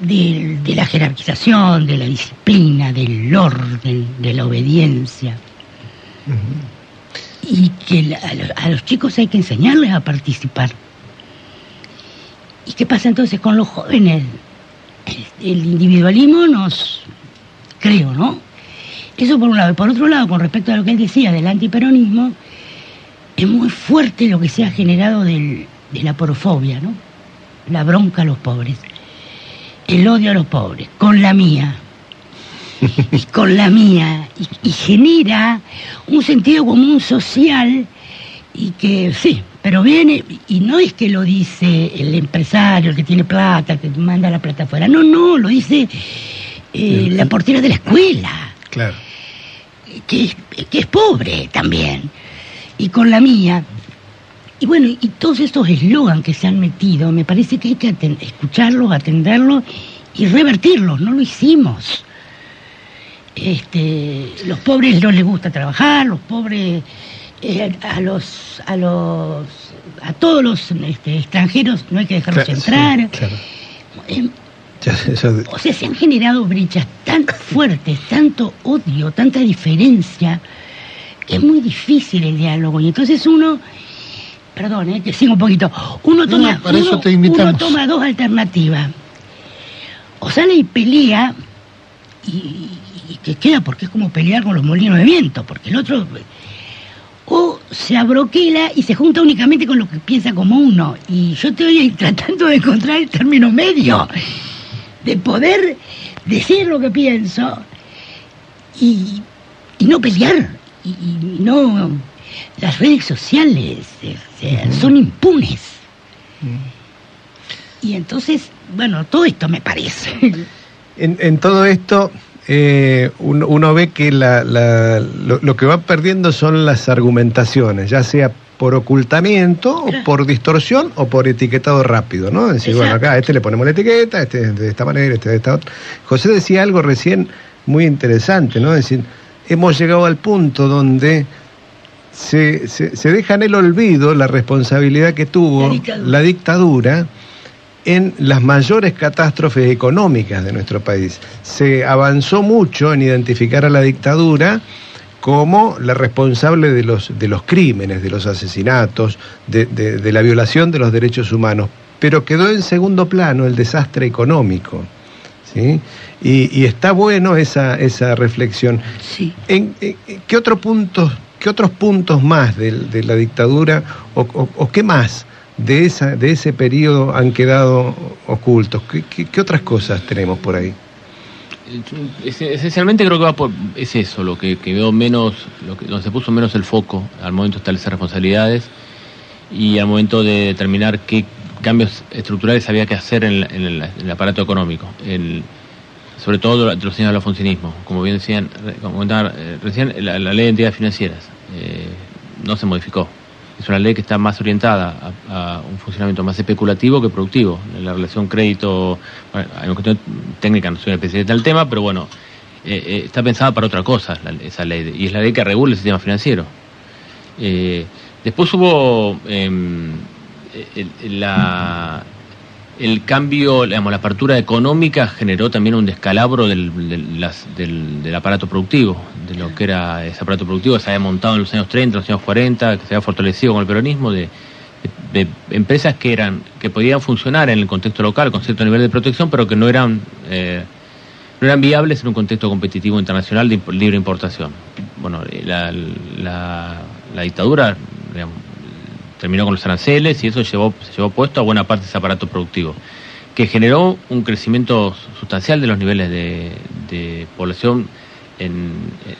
de, de la jerarquización, de la disciplina, del orden, de la obediencia. Y que la- a, lo- a los chicos hay que enseñarles a participar. ¿Y qué pasa entonces con los jóvenes? El, individualismo nos, creo, ¿no? Eso por un lado. Y por otro lado, con respecto a lo que él decía del antiperonismo, es muy fuerte lo que se ha generado del- de la porofobia, ¿no? La bronca a los pobres, el odio a los pobres, con la mía, y con la mía, y, y genera un sentido común social y que sí, pero viene, y no es que lo dice el empresario, el que tiene plata, que manda la plata afuera, no, no, lo dice eh, la portera de la escuela, Claro. que es, que es pobre también, y con la mía. Y bueno, y todos estos eslogans que se han metido, me parece que hay que escucharlos, atenderlos y revertirlos, no lo hicimos. Este, los pobres no les gusta trabajar, los pobres eh, a los a los a todos los este, extranjeros no hay que dejarlos Claro, sí, entrar. claro. Eh, o sea, se han generado brechas tan fuertes, tanto odio, tanta diferencia, que es muy difícil el diálogo. Y entonces uno, perdón, eh, que sigo un poquito, uno toma, No, para eso uno- te invitamos. uno toma dos alternativas. O sale y pelea, y, y que queda porque es como pelear con los molinos de viento, porque el otro... O se abroquela y se junta únicamente con lo que piensa como uno. Y yo estoy <laughs> tratando de encontrar el término medio de poder decir lo que pienso y, y no pelear. Y, y no. Las redes sociales eh, eh, son impunes. Y entonces, bueno, todo esto me parece. En, en todo esto, eh, uno, uno ve que la- la- lo, lo que va perdiendo son las argumentaciones, ya sea por ocultamiento, o por distorsión o por etiquetado rápido, ¿no? Decir, bueno, acá a este le ponemos la etiqueta, este es de esta manera, este de esta otra. José decía algo recién muy interesante, ¿no? Es decir, hemos llegado al punto donde se, se, se deja en el olvido la responsabilidad que tuvo La dictadura. la dictadura en las mayores catástrofes económicas de nuestro país. Se avanzó mucho en identificar a la dictadura como la responsable de los, de los crímenes, de los asesinatos, de, de- de la violación de los derechos humanos, pero quedó en segundo plano el desastre económico. ¿sí? Y, y está bueno esa, esa reflexión. ¿En, en- en qué, otro punto, ¿Qué otros puntos más de, la dictadura o, o- o qué más de, esa, de ese periodo han quedado ocultos? ¿Qué, qué- otras cosas tenemos por ahí? Es- Esencialmente creo que va por, es eso, lo que, que veo menos, lo que, donde se puso menos el foco al momento de establecer responsabilidades y al momento de determinar qué cambios estructurales había que hacer en, el, aparato económico, el- sobre todo durante los años del alfonsinismo. Como bien decían, como comentaban, eh, recién, la, la ley de entidades financieras eh, no se modificó. Es una ley que está más orientada a, un funcionamiento más especulativo que productivo. La relación crédito, bueno, hay una cuestión técnica, no soy especialista en el tema, pero bueno, eh, eh, está pensada para otra cosa esa ley, y es la ley que regula el sistema financiero. Eh, después hubo em, el, la, el cambio, digamos, la apertura económica generó también un descalabro del aparato productivo, de lo que era ese aparato productivo que se había montado en los años 30, los años 40, que se había fortalecido con el peronismo, de, empresas que eran que podían funcionar en el contexto local con cierto nivel de protección, pero que no eran eh, no eran viables en un contexto competitivo internacional de libre importación. Bueno, la, la- la dictadura terminó con los aranceles y eso llevó, se llevó puesto a buena parte de ese aparato productivo, que generó un crecimiento sustancial de los niveles de población en,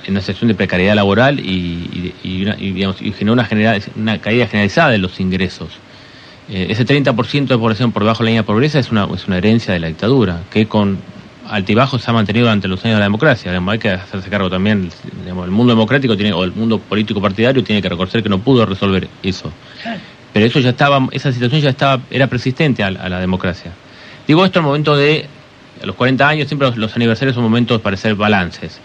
una situación de precariedad laboral y, y- una- y, digamos, generó una, general- una caída generalizada de los ingresos. Eh, ese 30% de población por debajo de la línea de pobreza es una, es una herencia de la dictadura, que con altibajos se ha mantenido durante los años de la democracia. Digamos, hay que hacerse cargo también, el mundo democrático tiene, o el mundo político partidario tiene que reconocer que no pudo resolver eso. Pero eso ya estaba, esa situación ya estaba, era persistente a, a la democracia. Digo esto al momento de a los 40 años siempre los, los aniversarios son momentos para hacer balances.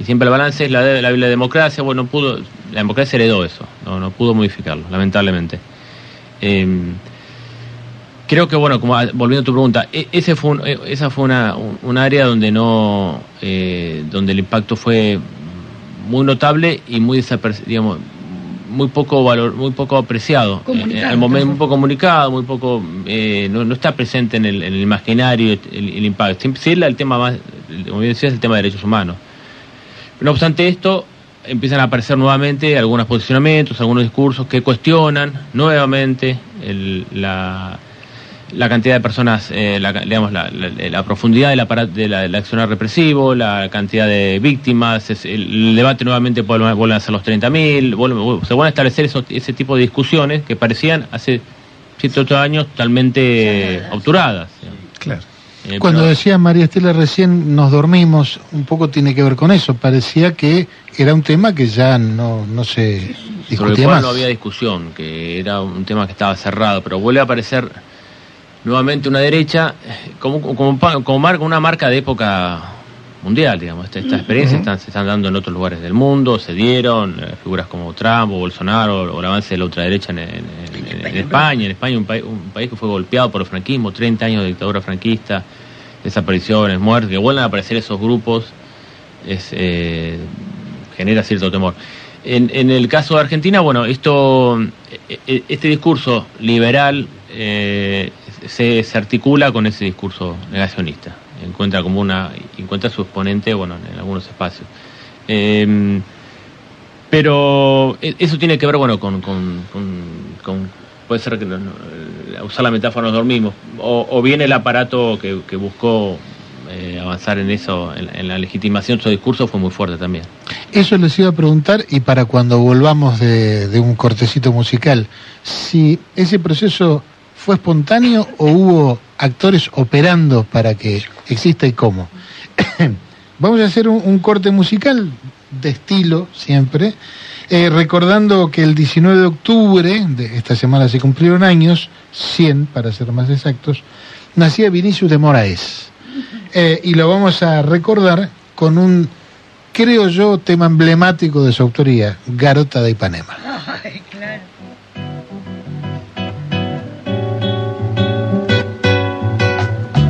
Y siempre el balance es la de la, la democracia, bueno, no pudo, la democracia heredó eso, no, no pudo modificarlo, lamentablemente. Eh, creo que, bueno, como volviendo a tu pregunta, e- ese fue un- e- esa fue una, un, área donde no, eh, donde el impacto fue muy notable y muy digamos, muy poco valor, muy poco apreciado. Eh, al momento, muy poco comunicado, muy poco, eh, no, no está presente en el, en el imaginario el, el impacto. Siempre sí el tema más, como bien decías, el tema de derechos humanos. No obstante esto, empiezan a aparecer nuevamente algunos posicionamientos, algunos discursos que cuestionan nuevamente el- la, la cantidad de personas, eh, la, digamos, la, la- la profundidad del aparato de la, del accionar represivo, la cantidad de víctimas, es- el, el debate nuevamente vuelve, vuelven a ser los 30.000, vuelve- se van a establecer esos- ese tipo de discusiones que parecían hace 7 8 años totalmente obturadas. Claro. Eh, Cuando pero- decía María Estela recién nos dormimos, un poco tiene que ver con eso. Parecía que era un tema que ya no, no se sobre el discutía cual más. no había discusión, que era un tema que estaba cerrado, pero vuelve a aparecer nuevamente una derecha como, como, como marca, una marca de época mundial, digamos. Esta, esta experiencia Ujú. están, se están dando en otros lugares del mundo, se dieron eh, figuras como Trump o Bolsonaro o el avance de la ultraderecha en, en- en- en España. En España, un, país un país que fue golpeado por el franquismo, 30 años de dictadura franquista, desapariciones, muertes, que vuelvan a aparecer esos grupos, es, eh, genera cierto temor. En, en el caso de Argentina, bueno, esto, eh, eh, este discurso liberal eh, se, se articula con ese discurso negacionista. Encuentra como una, encuentra su exponente, bueno, en algunos espacios. Eh, pero eh, eso tiene que ver, bueno, con, con, puede ser que no- usar la metáfora nos dormimos, o, o bien el aparato que, que buscó eh, avanzar en eso, en, la legitimación su discurso fue muy fuerte también. Eso les iba a preguntar y para cuando volvamos de un cortecito musical, si ese proceso fue espontáneo o hubo actores operando para que exista y cómo. <coughs> Vamos a hacer un, corte musical de estilo siempre, eh, recordando que el 19 de octubre de esta semana se cumplieron años, 100 para ser más exactos, nacía Vinicius de Moraes. Eh, y lo vamos a recordar con un, creo yo, tema emblemático de su autoría, Garota de Ipanema.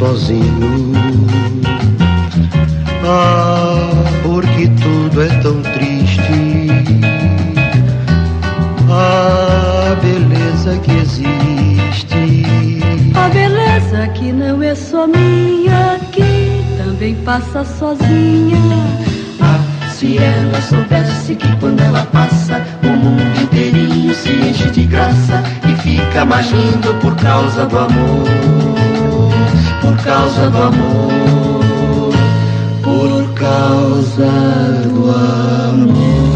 Sozinho. Ah, porque tudo é tão triste. Ah, beleza que existe. A beleza que não é só minha, que também passa sozinha. Ah, se ela soubesse que quando ela passa, o mundo inteirinho se enche de graça e fica mais lindo por causa do amor. Por causa do amor. Por causa do amor.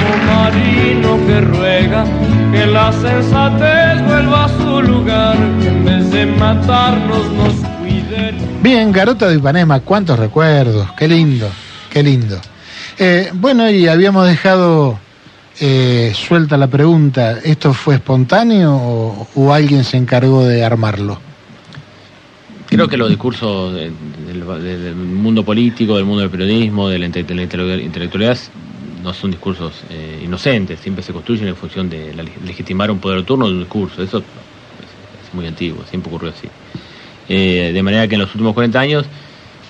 como marino que ruega que la sensatez vuelva a su lugar, que en vez de matarnos nos cuide. Bien, Garota de Ipanema, cuántos recuerdos, qué lindo, qué lindo. Eh, bueno, y habíamos dejado eh, suelta la pregunta, ¿esto fue espontáneo o, alguien se encargó de armarlo? Creo que los discursos de- del, mundo político, del mundo del periodismo, de la, de intelectualidad, no son discursos eh, inocentes, siempre se construyen en función de la- legitimar un poder de de un discurso. Eso es, es muy antiguo, siempre ocurrió así. Eh, de manera que en los últimos 40 años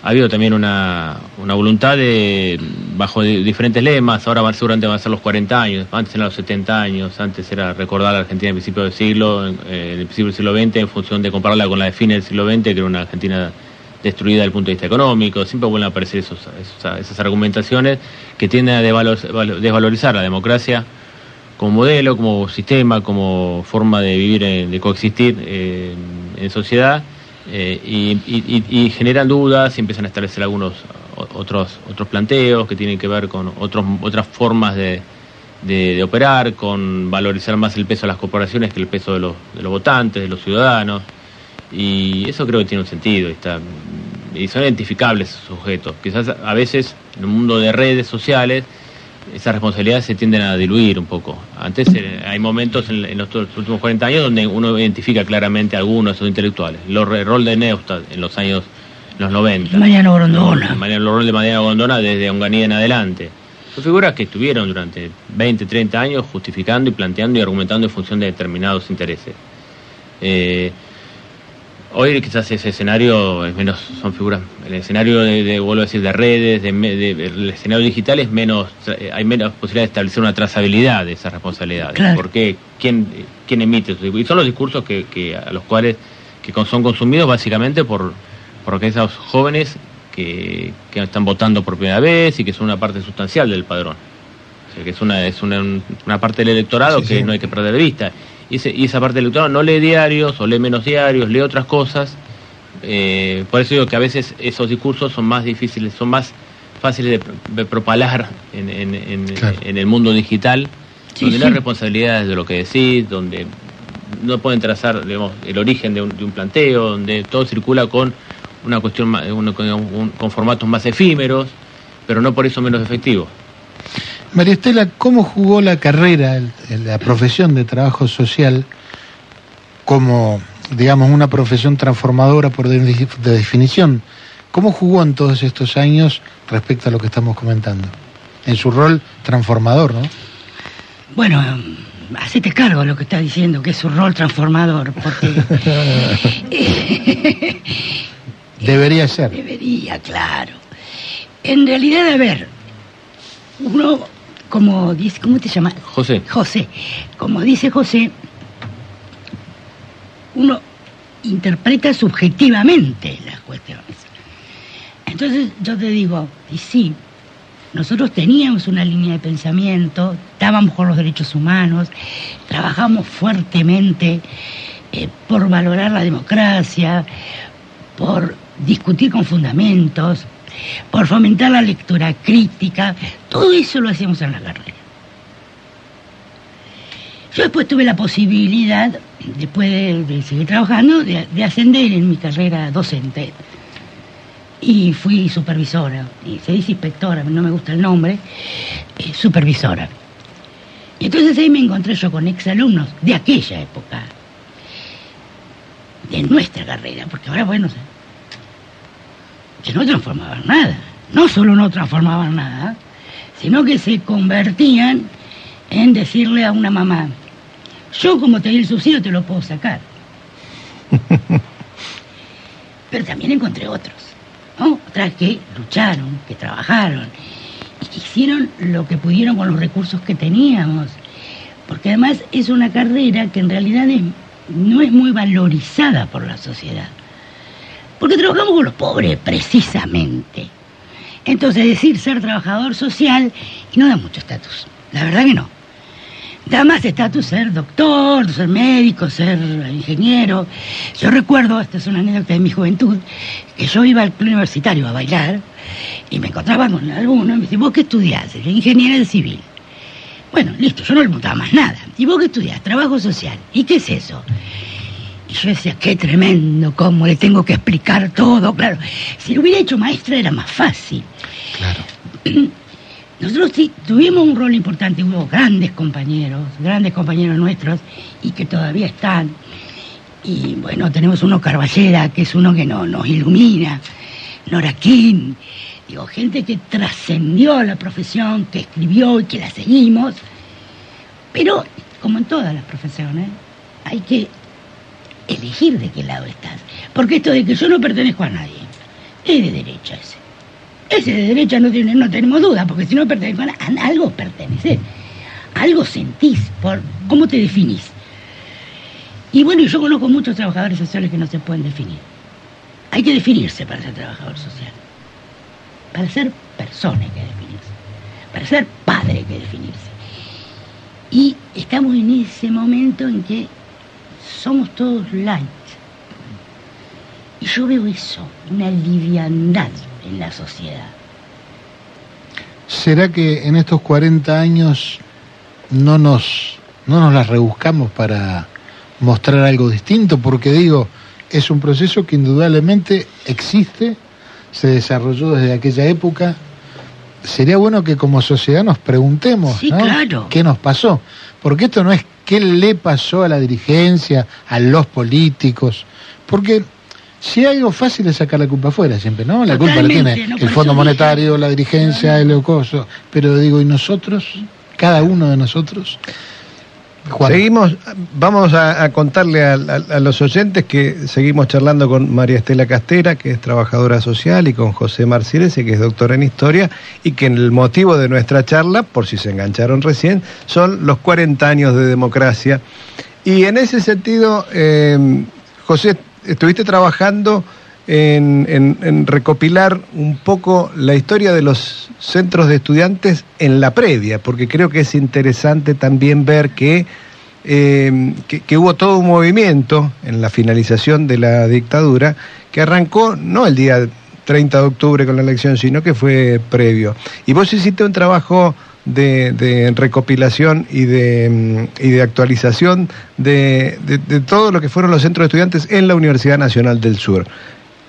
ha habido también una, una voluntad de, bajo di- diferentes lemas, ahora seguramente van a ser los 40 años, antes eran los 70 años, antes era recordar a la Argentina en principio del siglo, eh, en el principio del siglo XX, en función de compararla con la de fines del siglo XX, que era una Argentina destruida desde el punto de vista económico, siempre vuelven a aparecer esas argumentaciones que tienden a desvalor- valo- desvalorizar la democracia como modelo, como sistema, como forma de vivir, en- de coexistir eh, en sociedad, eh, y, y- generan dudas y empiezan a establecer algunos otros otros planteos que tienen que ver con otros otras formas de, de- operar, con valorizar más el peso de las corporaciones que el peso de los, de los votantes, de los ciudadanos, y eso creo que tiene un sentido, y está, y son identificables esos sujetos. Quizás a veces en un mundo de redes sociales esas responsabilidades se tienden a diluir un poco. Antes eh, hay momentos en, en los últimos 40 años donde uno identifica claramente a algunos de esos intelectuales. Lo- El rol de Neustadt en los años los 90. Mariano Grondona. El rol de Mariano Grondona desde Onganía en adelante. Son figuras que estuvieron durante 20, 30 años justificando y planteando y argumentando en función de determinados intereses. Eh, Hoy quizás ese escenario es menos, son figuras, el escenario de, de, vuelvo a decir, de redes, de, el escenario digital es menos, eh, hay menos posibilidad de establecer una trazabilidad de esas responsabilidades. Claro. Porque quién, quién emite esos discursos? Y son los discursos que, que a los cuales que son consumidos básicamente por, por aquellos jóvenes que, que están votando por primera vez y que son una parte sustancial del padrón. O sea, que es una, es una, una parte del electorado Sí, que sí. no hay que perder de vista. Y, ese- y esa parte del electorado no lee diarios o lee menos diarios, lee otras cosas. Eh, por eso digo que a veces esos discursos son más difíciles, son más fáciles de, de propalar en, en- en- en el mundo digital, Sí, donde no hay sí. responsabilidades de lo que decís, donde no pueden trazar digamos, el origen de un, de un planteo, donde todo circula con una cuestión con, un- con formatos más efímeros, pero no por eso menos efectivos. María Estela, ¿cómo jugó la carrera, el- la profesión de trabajo social como, digamos, una profesión transformadora por de, de definición? ¿Cómo jugó en todos estos años respecto a lo que estamos comentando? En su rol transformador, ¿no? Bueno, hacete cargo de lo que está diciendo, que es su rol transformador, porque <laughs> Debería ser. debería, claro. En realidad, a ver, uno, como dice, ¿cómo te llamas? José. José, como dice José, uno interpreta subjetivamente las cuestiones. Entonces yo te digo, y sí, nosotros teníamos una línea de pensamiento, estábamos por los derechos humanos, trabajamos fuertemente eh, por valorar la democracia, por discutir con fundamentos, por fomentar la lectura crítica, todo eso lo hacíamos en la carrera. Yo después tuve la posibilidad, después de, seguir trabajando, de, de ascender en mi carrera docente. Y fui supervisora, y se dice inspectora, no me gusta el nombre, eh, supervisora. Y entonces ahí me encontré yo con exalumnos de aquella época, de nuestra carrera, porque ahora, bueno, que no transformaban nada. No solo no transformaban nada, sino que se convertían en decirle a una mamá, yo como te di el subsidio te lo puedo sacar. <laughs> Pero también encontré otros, ¿no? Otras que lucharon, que trabajaron, y que hicieron lo que pudieron con los recursos que teníamos. Porque además es una carrera que en realidad es- no es muy valorizada por la sociedad. Porque trabajamos con los pobres, precisamente. Entonces decir ser trabajador social no da mucho estatus. La verdad que no. Da más estatus ser doctor, ser médico, ser ingeniero. Yo recuerdo, esta es una anécdota de mi juventud, que yo iba al club universitario a bailar y me encontraba con alguno y me dice, ¿vos qué estudiás? Yo, ingeniera de civil. Bueno, listo, yo no le preguntaba más nada. ¿Y vos qué estudiás? Trabajo social. ¿Y qué es eso? Y yo decía, qué tremendo, cómo le tengo que explicar todo. Claro, si lo hubiera hecho maestra era más fácil. <clears throat> nosotros sí tuvimos un rol importante, hubo grandes compañeros, grandes compañeros nuestros y que todavía están. Y bueno, tenemos uno Carballera, que es uno que no, nos ilumina, Nora King, digo, gente que trascendió la profesión, que escribió y que la seguimos. Pero, como en todas las profesiones, hay que elegir de qué lado estás. Porque esto de que yo no pertenezco a nadie, es de derecha ese. Ese de derecha no, tiene, no tenemos duda, porque si no pertenezco a, a algo perteneces. Algo sentís, por cómo te definís. Y bueno, yo conozco muchos trabajadores sociales que no se pueden definir. Hay que definirse para ser trabajador social. Para ser persona hay que definirse. Para ser padre hay que definirse. Y estamos en ese momento en que somos todos light. Y yo veo eso, una liviandad en la sociedad. ¿Será que en estos 40 años no nos, no nos las rebuscamos para mostrar algo distinto? Porque digo, es un proceso que indudablemente existe, se desarrolló desde aquella época. Sería bueno que como sociedad nos preguntemos Sí, ¿no? claro. qué nos pasó. Porque esto no es qué le pasó a la dirigencia, a los políticos. Porque si hay algo fácil es sacar la culpa afuera siempre, ¿no? La culpa la tiene no, el Fondo dije- Monetario, la dirigencia, el coso. Pero digo, ¿y nosotros? Cada uno de nosotros. Seguimos, vamos a, contarle a, los oyentes que seguimos charlando con María Estela Castera, que es trabajadora social, y con José Marcirese, que es doctora en historia, y que el motivo de nuestra charla, por si se engancharon recién, son los 40 años de democracia. Y en ese sentido, eh, José, estuviste trabajando en, en- recopilar un poco la historia de los centros de estudiantes en la previa, porque creo que es interesante también ver que, eh, que, hubo todo un movimiento en la finalización de la dictadura que arrancó no el día 30 de octubre con la elección, sino que fue previo. Y vos hiciste un trabajo de, de recopilación y de, mm, y de actualización de, de- de todo lo que fueron los centros de estudiantes en la Universidad Nacional del Sur.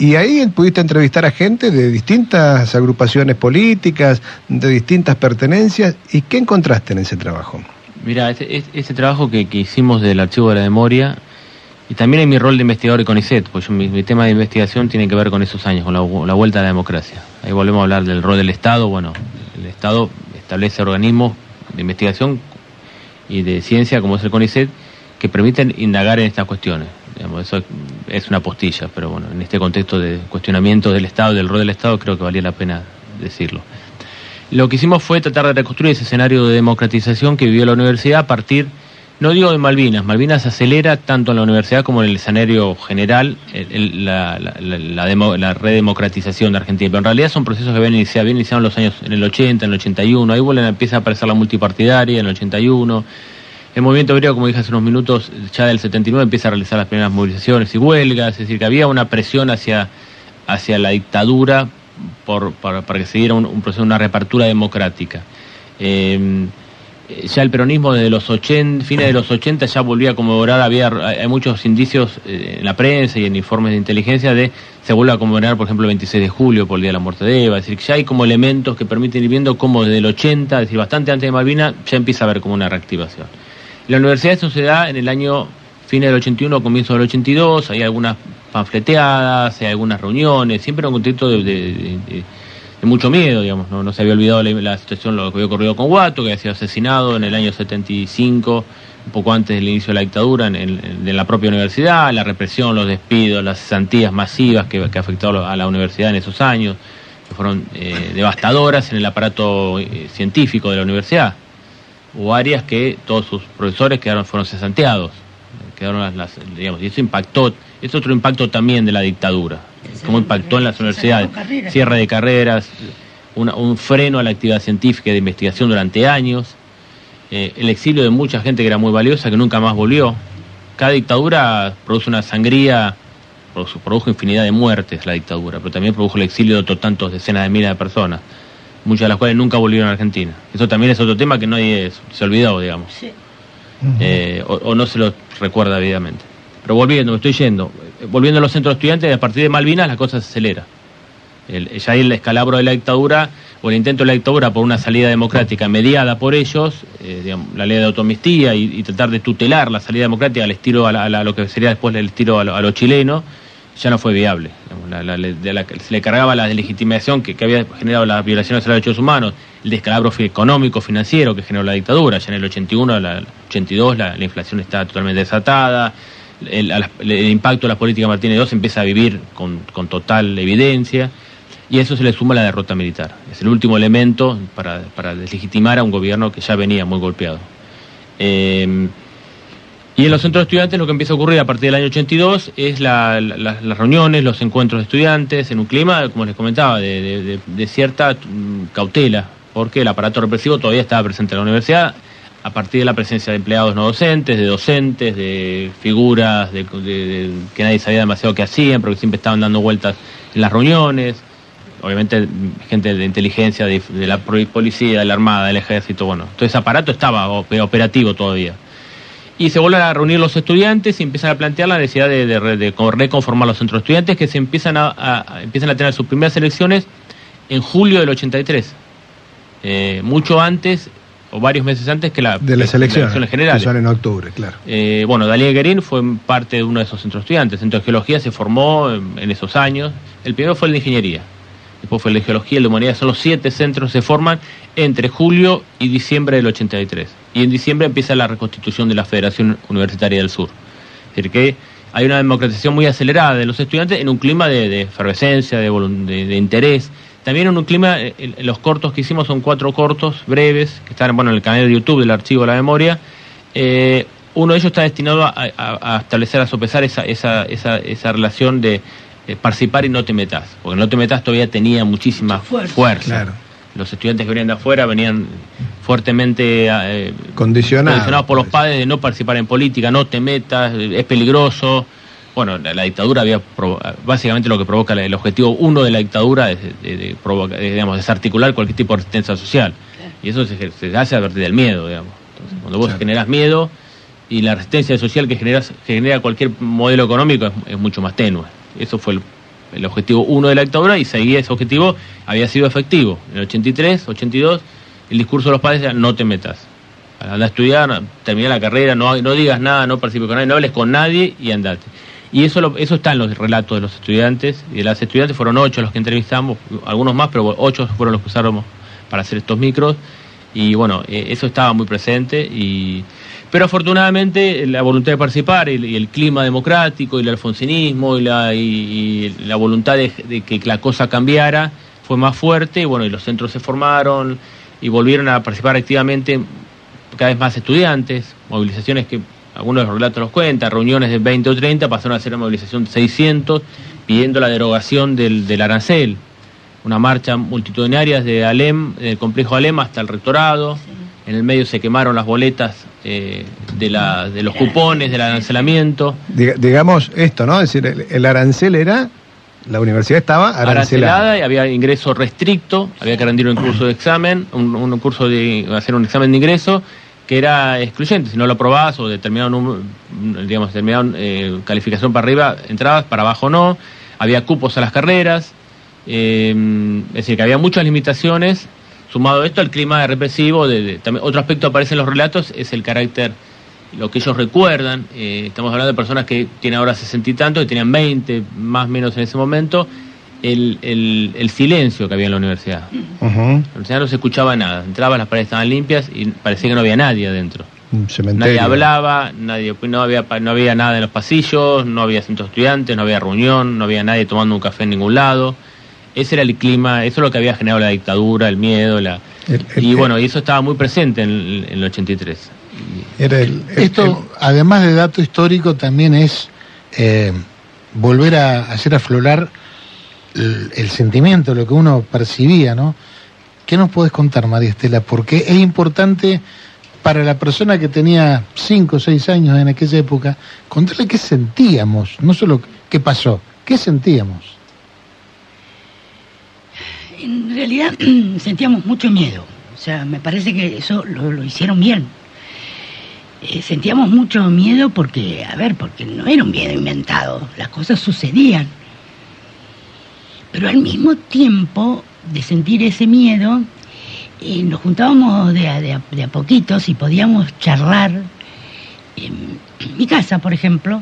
Y ahí pudiste entrevistar a gente de distintas agrupaciones políticas, de distintas pertenencias. ¿Y qué encontraste en ese trabajo? Mira, ese, ese- ese trabajo que, que hicimos del archivo de la memoria y también en mi rol de investigador de CONICET, pues mi, tema de investigación tiene que ver con esos años, con la vuelta a la democracia. Ahí volvemos a hablar del rol del Estado. Bueno, el Estado establece organismos de investigación y de ciencia, como es el CONICET, que permiten indagar en estas cuestiones. Digamos, eso es una postilla, pero bueno, en este contexto de cuestionamiento del Estado, del rol del Estado, creo que valía la pena decirlo. Lo que hicimos fue tratar de reconstruir ese escenario de democratización que vivió la universidad a partir, no digo de Malvinas, Malvinas acelera tanto en la universidad como en el escenario general la, la, la- la demo- la redemocratización de Argentina, pero en realidad son procesos que habían iniciado en los años, en el 80, en el 81, ahí vuelven, empieza a aparecer la multipartidaria en el 81, el movimiento obrero, como dije hace unos minutos, ya del 79 empieza a realizar las primeras movilizaciones y huelgas, es decir, que había una presión hacia, hacia la dictadura para, que se diera un, un proceso, una reapertura democrática. Eh, ya el peronismo desde los 80, fines de los 80 ya volvía a conmemorar, había hay hay muchos indicios eh, en la prensa y en informes de inteligencia de se vuelve a conmemorar, por ejemplo, el 26 de julio por el día de la muerte de Eva, es decir, que ya hay como elementos que permiten ir viendo cómo desde el 80, es decir, bastante antes de Malvina, ya empieza a haber como una reactivación. La universidad eso se en el año fines del 81, comienzo del 82, hay algunas panfleteadas, hay algunas reuniones, siempre en un contexto de, mucho miedo, digamos, no, se había olvidado la, la situación, lo que había ocurrido con Guato, que había sido asesinado en el año 75, un poco antes del inicio de la dictadura, en, en- en la propia universidad, la represión, los despidos, las cesantías masivas que, que afectaron a la universidad en esos años, que fueron eh, devastadoras en el aparato eh, científico de la universidad. Hubo áreas que todos sus profesores quedaron, fueron cesanteados, quedaron las, las- digamos, y eso impactó, es otro impacto también de la dictadura, cómo impactó en las universidades, cierre de carreras, una- un freno a la actividad científica y de investigación durante años, eh, el exilio de mucha gente que era muy valiosa, que nunca más volvió. Cada dictadura produce una sangría, produjo infinidad de muertes la dictadura, pero también produjo el exilio de otros tantos decenas de miles de personas, muchas de las cuales nunca volvieron a Argentina. Eso también es otro tema que nadie es- se olvidó, digamos eh, o, o no se lo recuerda debidamente. Pero volviendo, me estoy yendo, eh, volviendo a los centros de estudiantes, a partir de Malvinas la cosa se acelera. El- ya ahí el escalabro de la dictadura, o el intento de la dictadura por una salida democrática mediada por ellos, eh, digamos, la ley de autoamnistía y, y tratar de tutelar la salida democrática al estilo a, la- a la- a lo que sería después el estilo a lo, a lo chileno, ya no fue viable. De se le cargaba la deslegitimación que, había generado las violaciones a los derechos humanos, el descalabro económico, financiero que generó la dictadura. Ya en el 81, la, el 82, la, la inflación está totalmente desatada. El, impacto de la política Martínez II empieza a vivir con, con total evidencia. Y a eso se le suma la derrota militar. Es el último elemento para, para deslegitimar a un gobierno que ya venía muy golpeado. Eh, y en los centros de estudiantes lo que empieza a ocurrir a partir del año 82 es la- la- la- las reuniones, los encuentros de estudiantes, en un clima, como les comentaba, de, de- de- cierta mm, cautela, porque el aparato represivo todavía estaba presente en la universidad, a partir de la presencia de empleados no docentes, de docentes, de figuras de, que nadie sabía demasiado qué hacían, pero que siempre estaban dando vueltas en las reuniones. Obviamente gente de inteligencia, de, la policía, de la armada, del ejército, bueno, todo ese aparato estaba op- operativo todavía. Y se vuelven a reunir los estudiantes y empiezan a plantear la necesidad de, de re- de co- reconformar los centros de estudiantes que se empiezan a, a- a- empiezan a tener sus primeras elecciones en julio del 83. Eh, mucho antes o varios meses antes que la, De las elecciones, generales. en octubre, claro. Eh, bueno, Daniel Guerín fue parte de uno de esos centros estudiantes. El centro de geología se formó en, en esos años. El primero fue el de ingeniería. Después fue el de geología, el de humanidad. Son los siete centros que se forman entre julio y diciembre del 83. Y en diciembre empieza la reconstitución de la Federación Universitaria del Sur. Es decir, que hay una democratización muy acelerada de los estudiantes en un clima de, de efervescencia, de, de- de interés. También en un clima, eh, en- en los cortos que hicimos son cuatro cortos breves, que están bueno, en el canal de YouTube del Archivo de la Memoria. Eh, uno de ellos está destinado a, a- a establecer, a sopesar esa, esa, esa, esa relación de eh, participar y no te metas. Porque no te metas todavía tenía muchísima Fuerza. fuerza. Claro. Los estudiantes que venían de afuera venían fuertemente eh, Condicionado. condicionados por los padres de no participar en política, no te metas, eh, es peligroso. Bueno, la, la dictadura había provo- básicamente lo que provoca la- el objetivo uno de la dictadura es de, de provoca- de, digamos, desarticular cualquier tipo de resistencia social. Y eso se, se hace a partir del miedo, digamos. Entonces, cuando vos generas miedo y la resistencia social que, generas, que genera cualquier modelo económico es, es mucho más tenue. Eso fue el, el objetivo uno de la dictadura y seguía ese objetivo, había sido efectivo. En el 83, 82, el discurso de los padres era no te metas. Anda a estudiar, termina la carrera, no, no digas nada, no participes con nadie, no hables con nadie y andate. Y eso, lo- eso está en los relatos de los estudiantes. Y de las estudiantes fueron ocho los que entrevistamos, algunos más, pero ocho fueron los que usamos para hacer estos micros. Y bueno, eh, eso estaba muy presente. Y, pero afortunadamente la voluntad de participar y, el clima democrático y el alfonsinismo y la, y, la voluntad de, que la cosa cambiara fue más fuerte. Y bueno, y los centros se formaron y volvieron a participar activamente cada vez más estudiantes, movilizaciones que algunos de los relatos los cuentan, reuniones de 20 o 30 pasaron a ser una movilización de 600 pidiendo la derogación del, del arancel, una marcha multitudinaria desde Alem, del complejo Alem hasta el rectorado, en el medio se quemaron las boletas eh, de, la, de los cupones, del arancelamiento, Diga- digamos esto, ¿no? Es decir, el, el arancel era, la universidad estaba arancelada. arancelada y había ingreso restricto, había que rendir un curso de examen, un, un curso de hacer un examen de ingreso que era excluyente, si no lo aprobabas o determinado número, digamos, determinada eh, calificación para arriba, entrabas, para abajo no, había cupos a las carreras, eh, es decir, que había muchas limitaciones, sumado esto al clima represivo, de, de- también, otro aspecto que aparece en los relatos es el carácter, lo que ellos recuerdan, eh, estamos hablando de personas que tienen ahora sesenta y tantos, que tenían 20 más o menos en ese momento, el, el, el silencio que había en la universidad. En la universidad no se escuchaba nada, entrabas, las paredes estaban limpias y parecía que no había nadie adentro. Nadie hablaba, nadie, no, había, no había nada en los pasillos, no había centros de estudiantes, no había reunión, no había nadie tomando un café en ningún lado. Ese era el clima, eso es lo que había generado la dictadura, el miedo, la... y bueno, y eso estaba muy presente en, en el 83. Era el, el- Esto, además de dato histórico, también es eh, volver a hacer aflorar el, el sentimiento, lo que uno percibía, ¿no? ¿Qué nos puedes contar, María Estela? Porque es importante para la persona que tenía 5 o 6 años en aquella época, contarle qué sentíamos, no solo qué pasó, qué sentíamos. En realidad <clears throat> sentíamos mucho miedo. O sea, me parece que eso lo, hicieron bien. Eh, sentíamos mucho miedo porque, a ver, porque no era un miedo inventado. Las cosas sucedían. Pero al mismo tiempo de sentir ese miedo, eh, nos juntábamos de a, de a- de a poquitos y podíamos charlar. En mi casa, por ejemplo,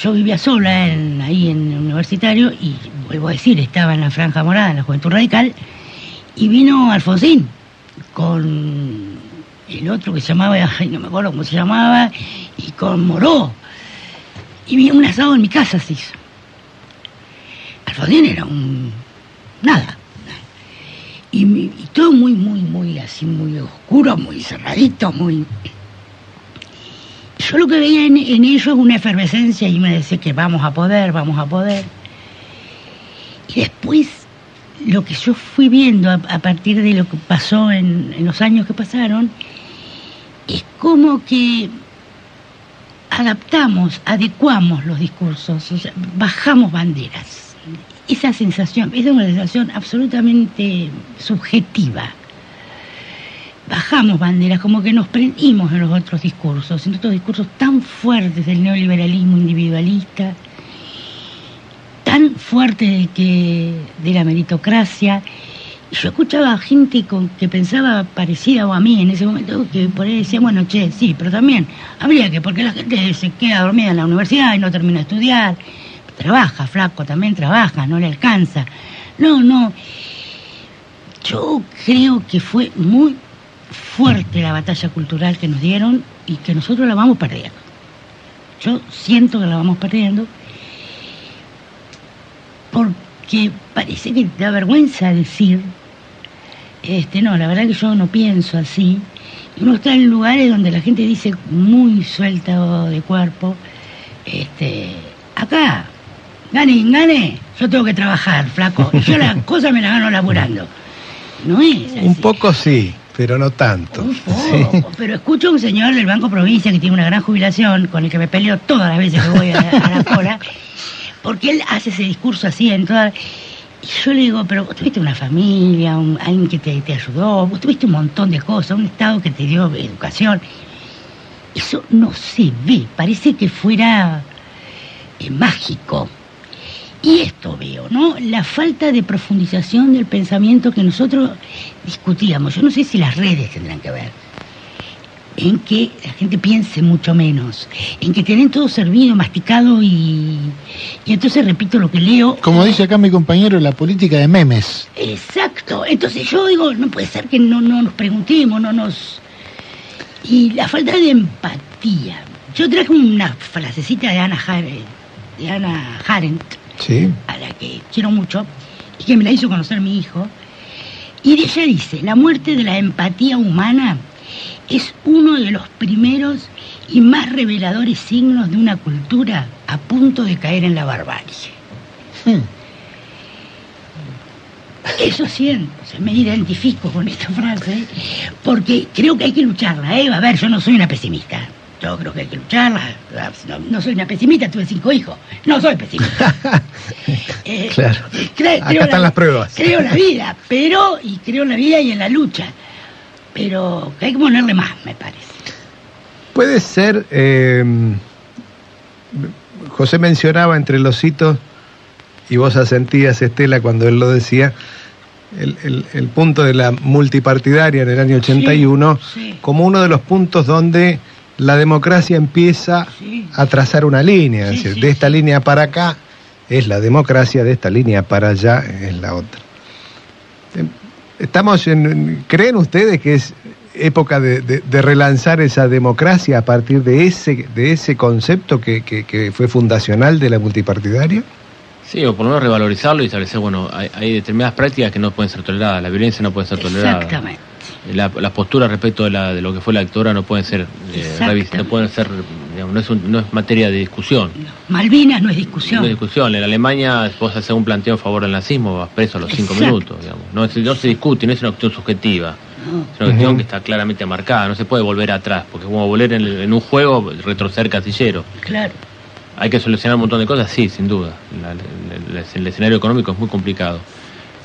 yo vivía sola en- ahí en el universitario y vuelvo a decir, estaba en la franja morada, en la Juventud Radical, y vino Alfonsín con el otro que se llamaba, no me acuerdo cómo se llamaba, y con Moró. Y vi un asado en mi casa, se hizo. Alfonsín era un... nada. Y, y todo muy, muy, muy así, muy oscuro, muy cerradito, muy... Yo lo que veía en, en es una efervescencia y me decía que vamos a poder, vamos a poder. Y después lo que yo fui viendo a, partir de lo que pasó en, los años que pasaron es como que adaptamos, adecuamos los discursos, o sea, bajamos banderas. Esa sensación, es una sensación absolutamente subjetiva. Bajamos banderas, como que nos prendimos en los otros discursos, en otros discursos tan fuertes del neoliberalismo individualista, tan fuertes de, que, de la meritocracia. Yo escuchaba gente con, que pensaba parecida a mí en ese momento, que por ahí decía, bueno, che, sí, pero también habría que, porque la gente se queda dormida en la universidad y no termina de estudiar, trabaja, flaco, también trabaja, no le alcanza. No, no. Yo creo que fue muy fuerte la batalla cultural que nos dieron y que nosotros la vamos perdiendo. Yo siento que la vamos perdiendo porque parece que da vergüenza decir, este, no, la verdad que yo no pienso así. Uno está en lugares donde la gente dice muy suelta de cuerpo, este, acá, gane, gane, yo tengo que trabajar, flaco. Y yo las <laughs> cosas me las gano laburando. No es Un poco sí, pero no tanto. poco, pero escucho a un señor del Banco Provincia que tiene una gran jubilación, con el que me peleo todas las veces que voy a, a la cola, porque él hace ese discurso así en toda... Y yo le digo, pero vos tuviste una familia, un- alguien que te, te ayudó, vos tuviste un montón de cosas, un Estado que te dio educación. Eso no se ve, parece que fuera eh, mágico. Y esto veo, ¿no? La falta de profundización del pensamiento que nosotros discutíamos. Yo no sé si las redes tendrán que ver. En que la gente piense mucho menos. En que tienen todo servido, masticado y. Y entonces repito lo que leo. Como dice acá mi compañero, la política de memes. Exacto. Entonces yo digo, no puede ser que no, no nos preguntemos, no nos... Y la falta de empatía. Yo traje una frasecita de Ana, Hare- de Ana Arendt, Sí. a la que quiero mucho, y que me la hizo conocer mi hijo. Y ella dice, la muerte de la empatía humana es uno de los primeros y más reveladores signos de una cultura a punto de caer en la barbarie. Eso siento, me identifico con esta frase, porque creo que hay que lucharla, ¿eh? A ver, yo no soy una pesimista. Yo creo que hay que lucharla. No, no soy una pesimista, tuve cinco hijos. No soy pesimista. <laughs> Eh, Claro. cre- Acá creo están la- las pruebas. Creo en la vida, pero, y creo en la vida y en la lucha. Pero hay que ponerle más, me parece. Puede ser, eh, José mencionaba entre los hitos, y vos asentías, Estela, cuando él lo decía, el, el- el punto de la multipartidaria en el año 81 como uno de los puntos donde la democracia empieza a trazar una línea, es decir, de esta línea para acá es la democracia, de esta línea para allá es la otra. Em, Estamos en, ¿Creen ustedes que es época de, de- de relanzar esa democracia a partir de ese, de ese concepto que, que- que fue fundacional de la multipartidaria? Sí, o por lo menos revalorizarlo y establecer, bueno, hay, hay determinadas prácticas que no pueden ser toleradas, la violencia no puede ser tolerada. Exactamente. La, las posturas respecto de, la, de lo que fue la dictadura no pueden ser eh, no pueden ser, digamos, no es, un- no es materia de discusión. Malvinas no es discusión. No es discusión. En Alemania vos haces un planteo a favor del nazismo, vas preso a los cinco Exacto. minutos, digamos. No, es- no se discute, no es una cuestión subjetiva. Es una cuestión que está claramente marcada, no se puede volver atrás, porque es como volver en, en un juego, retroceder casillero. Claro. Hay que solucionar un montón de cosas, sí, sin duda. La- la- la- el escenario económico es muy complicado.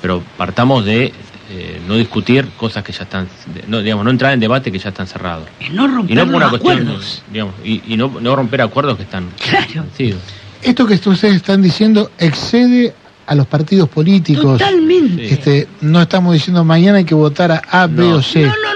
Pero partamos de eh, no discutir cosas que ya están, no, digamos, no entrar en debate que ya están cerrados. No romper Y no por una los cuestión, acuerdos. digamos, y, y no, no romper acuerdos que están Claro. vencidos. Esto que ustedes están diciendo excede a los partidos políticos. Totalmente. Este, no estamos diciendo mañana hay que votar a A, B o C. No, no,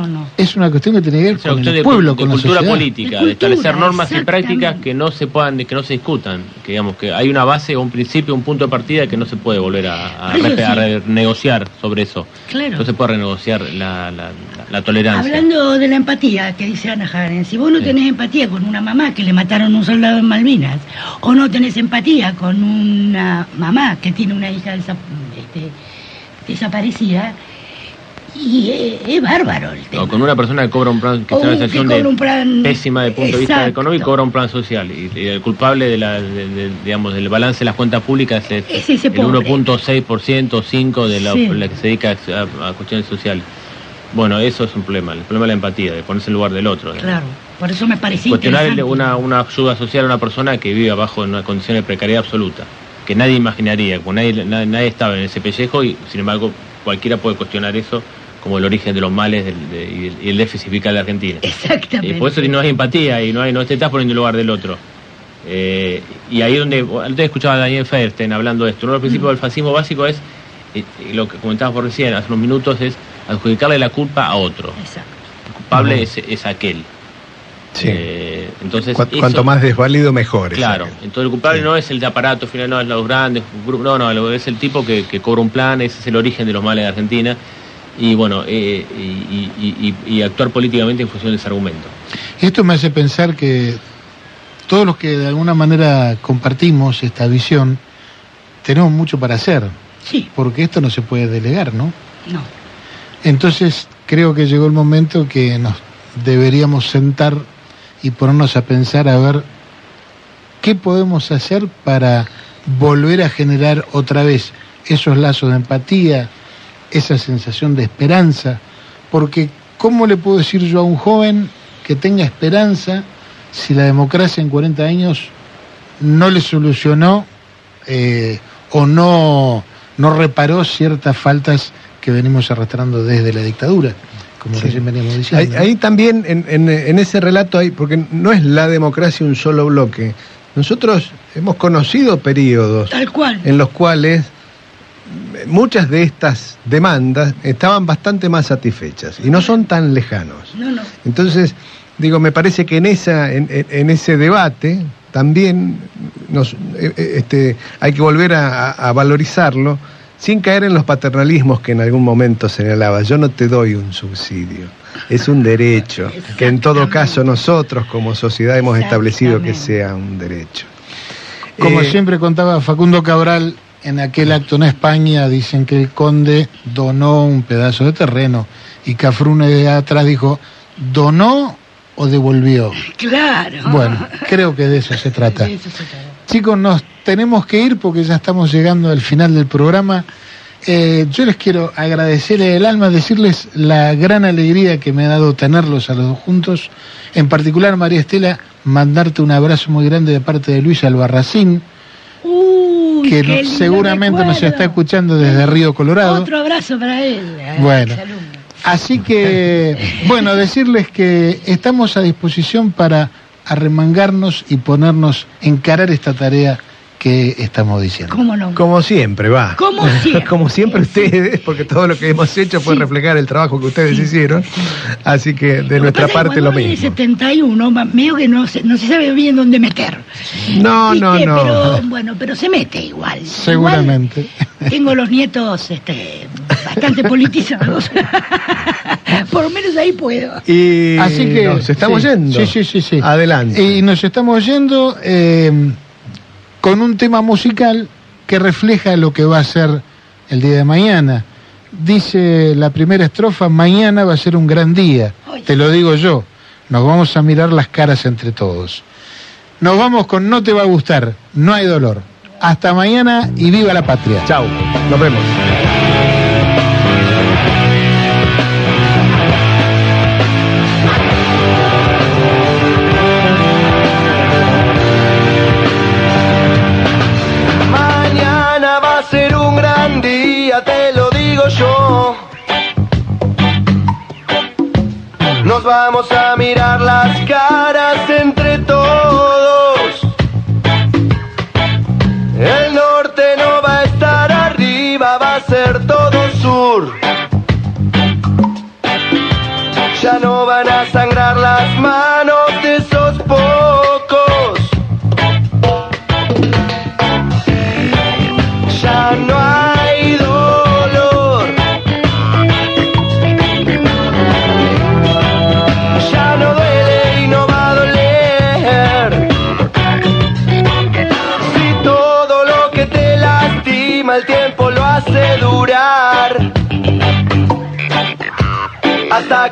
no, no. Es una cuestión que tiene que ver O sea, con el de, pueblo, de con la cultura sociedad. política, De de, establecer cultura, normas y prácticas que no se puedan, que no se discutan, que digamos que hay una base o un principio, un punto de partida que no se puede volver a, a a sí. renegociar sobre eso. Claro. No se puede renegociar la, la- la- la tolerancia. Hablando de la empatía que dice Ana Jaren, si vos no tenés empatía con una mamá que le mataron a un soldado en Malvinas, o no tenés empatía con una mamá que tiene una hija desa- este, desaparecida, y es, es bárbaro el tema. O con una persona que cobra un plan, que O está en una que situación cobra de un plan- pésima de punto de vista económico y cobra un plan social. Y, y el culpable de la, de- de- digamos, del balance de las cuentas públicas es, Es ese el pobre. 1.6% o 5% de la, Sí. la que se dedica a, a cuestiones sociales. Bueno, eso es un problema, el problema de la empatía, de ponerse en lugar del otro. Claro, por eso me parecía Cuestionar una, una ayuda social a una persona que vive abajo en una condición de precariedad absoluta, que nadie imaginaría, nadie, nadie estaba en ese pellejo y sin embargo cualquiera puede cuestionar eso como el origen de los males del- de- y, el, y el déficit fiscal de Argentina. Exactamente. Y por eso no hay empatía y no hay no te estás poniendo en el lugar del otro. Eh, y ahí donde, antes escuchaba a Daniel Federstein hablando de esto, uno de los principios del fascismo básico es, eh, eh, lo que comentabas por recién, hace unos minutos, es adjudicarle la culpa a otro. Exacto. El culpable es aquel. Sí. Eh, entonces, Cu- eso- Cuanto más desvalido, mejor. es Claro, entonces el culpable no es el de aparato final, no es los grandes grupos, no, no, es el tipo que, que cobra un plan, ese es el origen de los males de Argentina. Y bueno, eh, y, y- y- y actuar políticamente en función de ese argumento. Esto me hace pensar que todos los que de alguna manera compartimos esta visión, tenemos mucho para hacer. Sí. Porque esto no se puede delegar, ¿no? No. Entonces creo que llegó el momento que nos deberíamos sentar y ponernos a pensar a ver qué podemos hacer para volver a generar otra vez esos lazos de empatía, esa sensación de esperanza, porque ¿cómo le puedo decir yo a un joven que tenga esperanza si la democracia en 40 años no le solucionó eh, o no, no reparó ciertas faltas que venimos arrastrando desde la dictadura, como Sí. recién veníamos diciendo? ahí también, en, en- en ese relato, hay, porque no es la democracia un solo bloque. Nosotros hemos conocido periodos Tal cual. en los cuales muchas de estas demandas estaban bastante más satisfechas y no son tan lejanos. No, no. Entonces, digo, me parece que en, esa, en, en- en ese debate también nos, eh, eh, este, hay que volver a valorizarlo sin caer en los paternalismos que en algún momento señalaba. Yo no te doy un subsidio, es un derecho, que en todo caso nosotros como sociedad hemos establecido que sea un derecho. Como Eh, siempre contaba Facundo Cabral, en aquel acto en España dicen que el conde donó un pedazo de terreno y Cafrune de atrás dijo, ¿donó o devolvió? Claro. Bueno, creo que de eso se trata. De eso se trata. Chicos, nos tenemos que ir porque ya estamos llegando al final del programa. Eh, yo les quiero agradecer el alma, decirles la gran alegría que me ha dado tenerlos a los dos juntos. En particular, María Estela, mandarte un abrazo muy grande de parte de Luis Albarracín, Uy, que no- seguramente nos está escuchando desde Río Colorado. Otro abrazo para él. a Bueno. Así que, bueno, decirles que estamos a disposición para arremangarnos y ponernos, encarar esta tarea que estamos diciendo. ¿Cómo no? Como siempre, va. Como <laughs> siempre. Como siempre ustedes, porque todo lo que hemos hecho puede reflejar el trabajo que ustedes hicieron. Así que de Lo nuestra pasa parte lo mismo. 71, ma- medio que no se, no se sabe bien dónde meter. No, no, ¿Viste? no. Pero bueno, pero se mete igual. Seguramente. Igual tengo los nietos este, bastante politizados. <laughs> Por lo menos ahí puedo. Y Así que nos estamos sí, yendo. Sí, sí, sí, sí. Adelante. Y nos estamos yendo eh, con un tema musical que refleja lo que va a ser el día de mañana. Dice la primera estrofa, mañana va a ser un gran día. Te lo digo yo. Nos vamos a mirar las caras entre todos. Nos vamos con No te va a gustar, no hay dolor. Hasta mañana y viva la patria. Chao, nos vemos. Nos vamos a mirar las caras entre todos.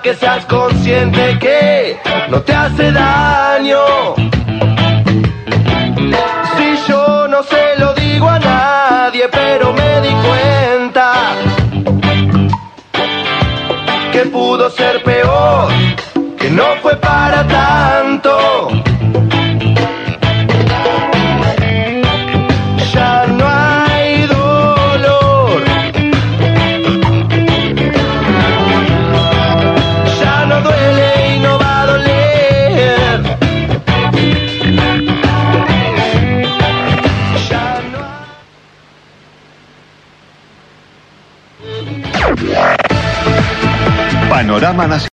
Que seas consciente que no te hace daño. Si yo no se lo digo a nadie, pero me di cuenta que pudo ser peor, que no fue para tanto. Panorama Nacional.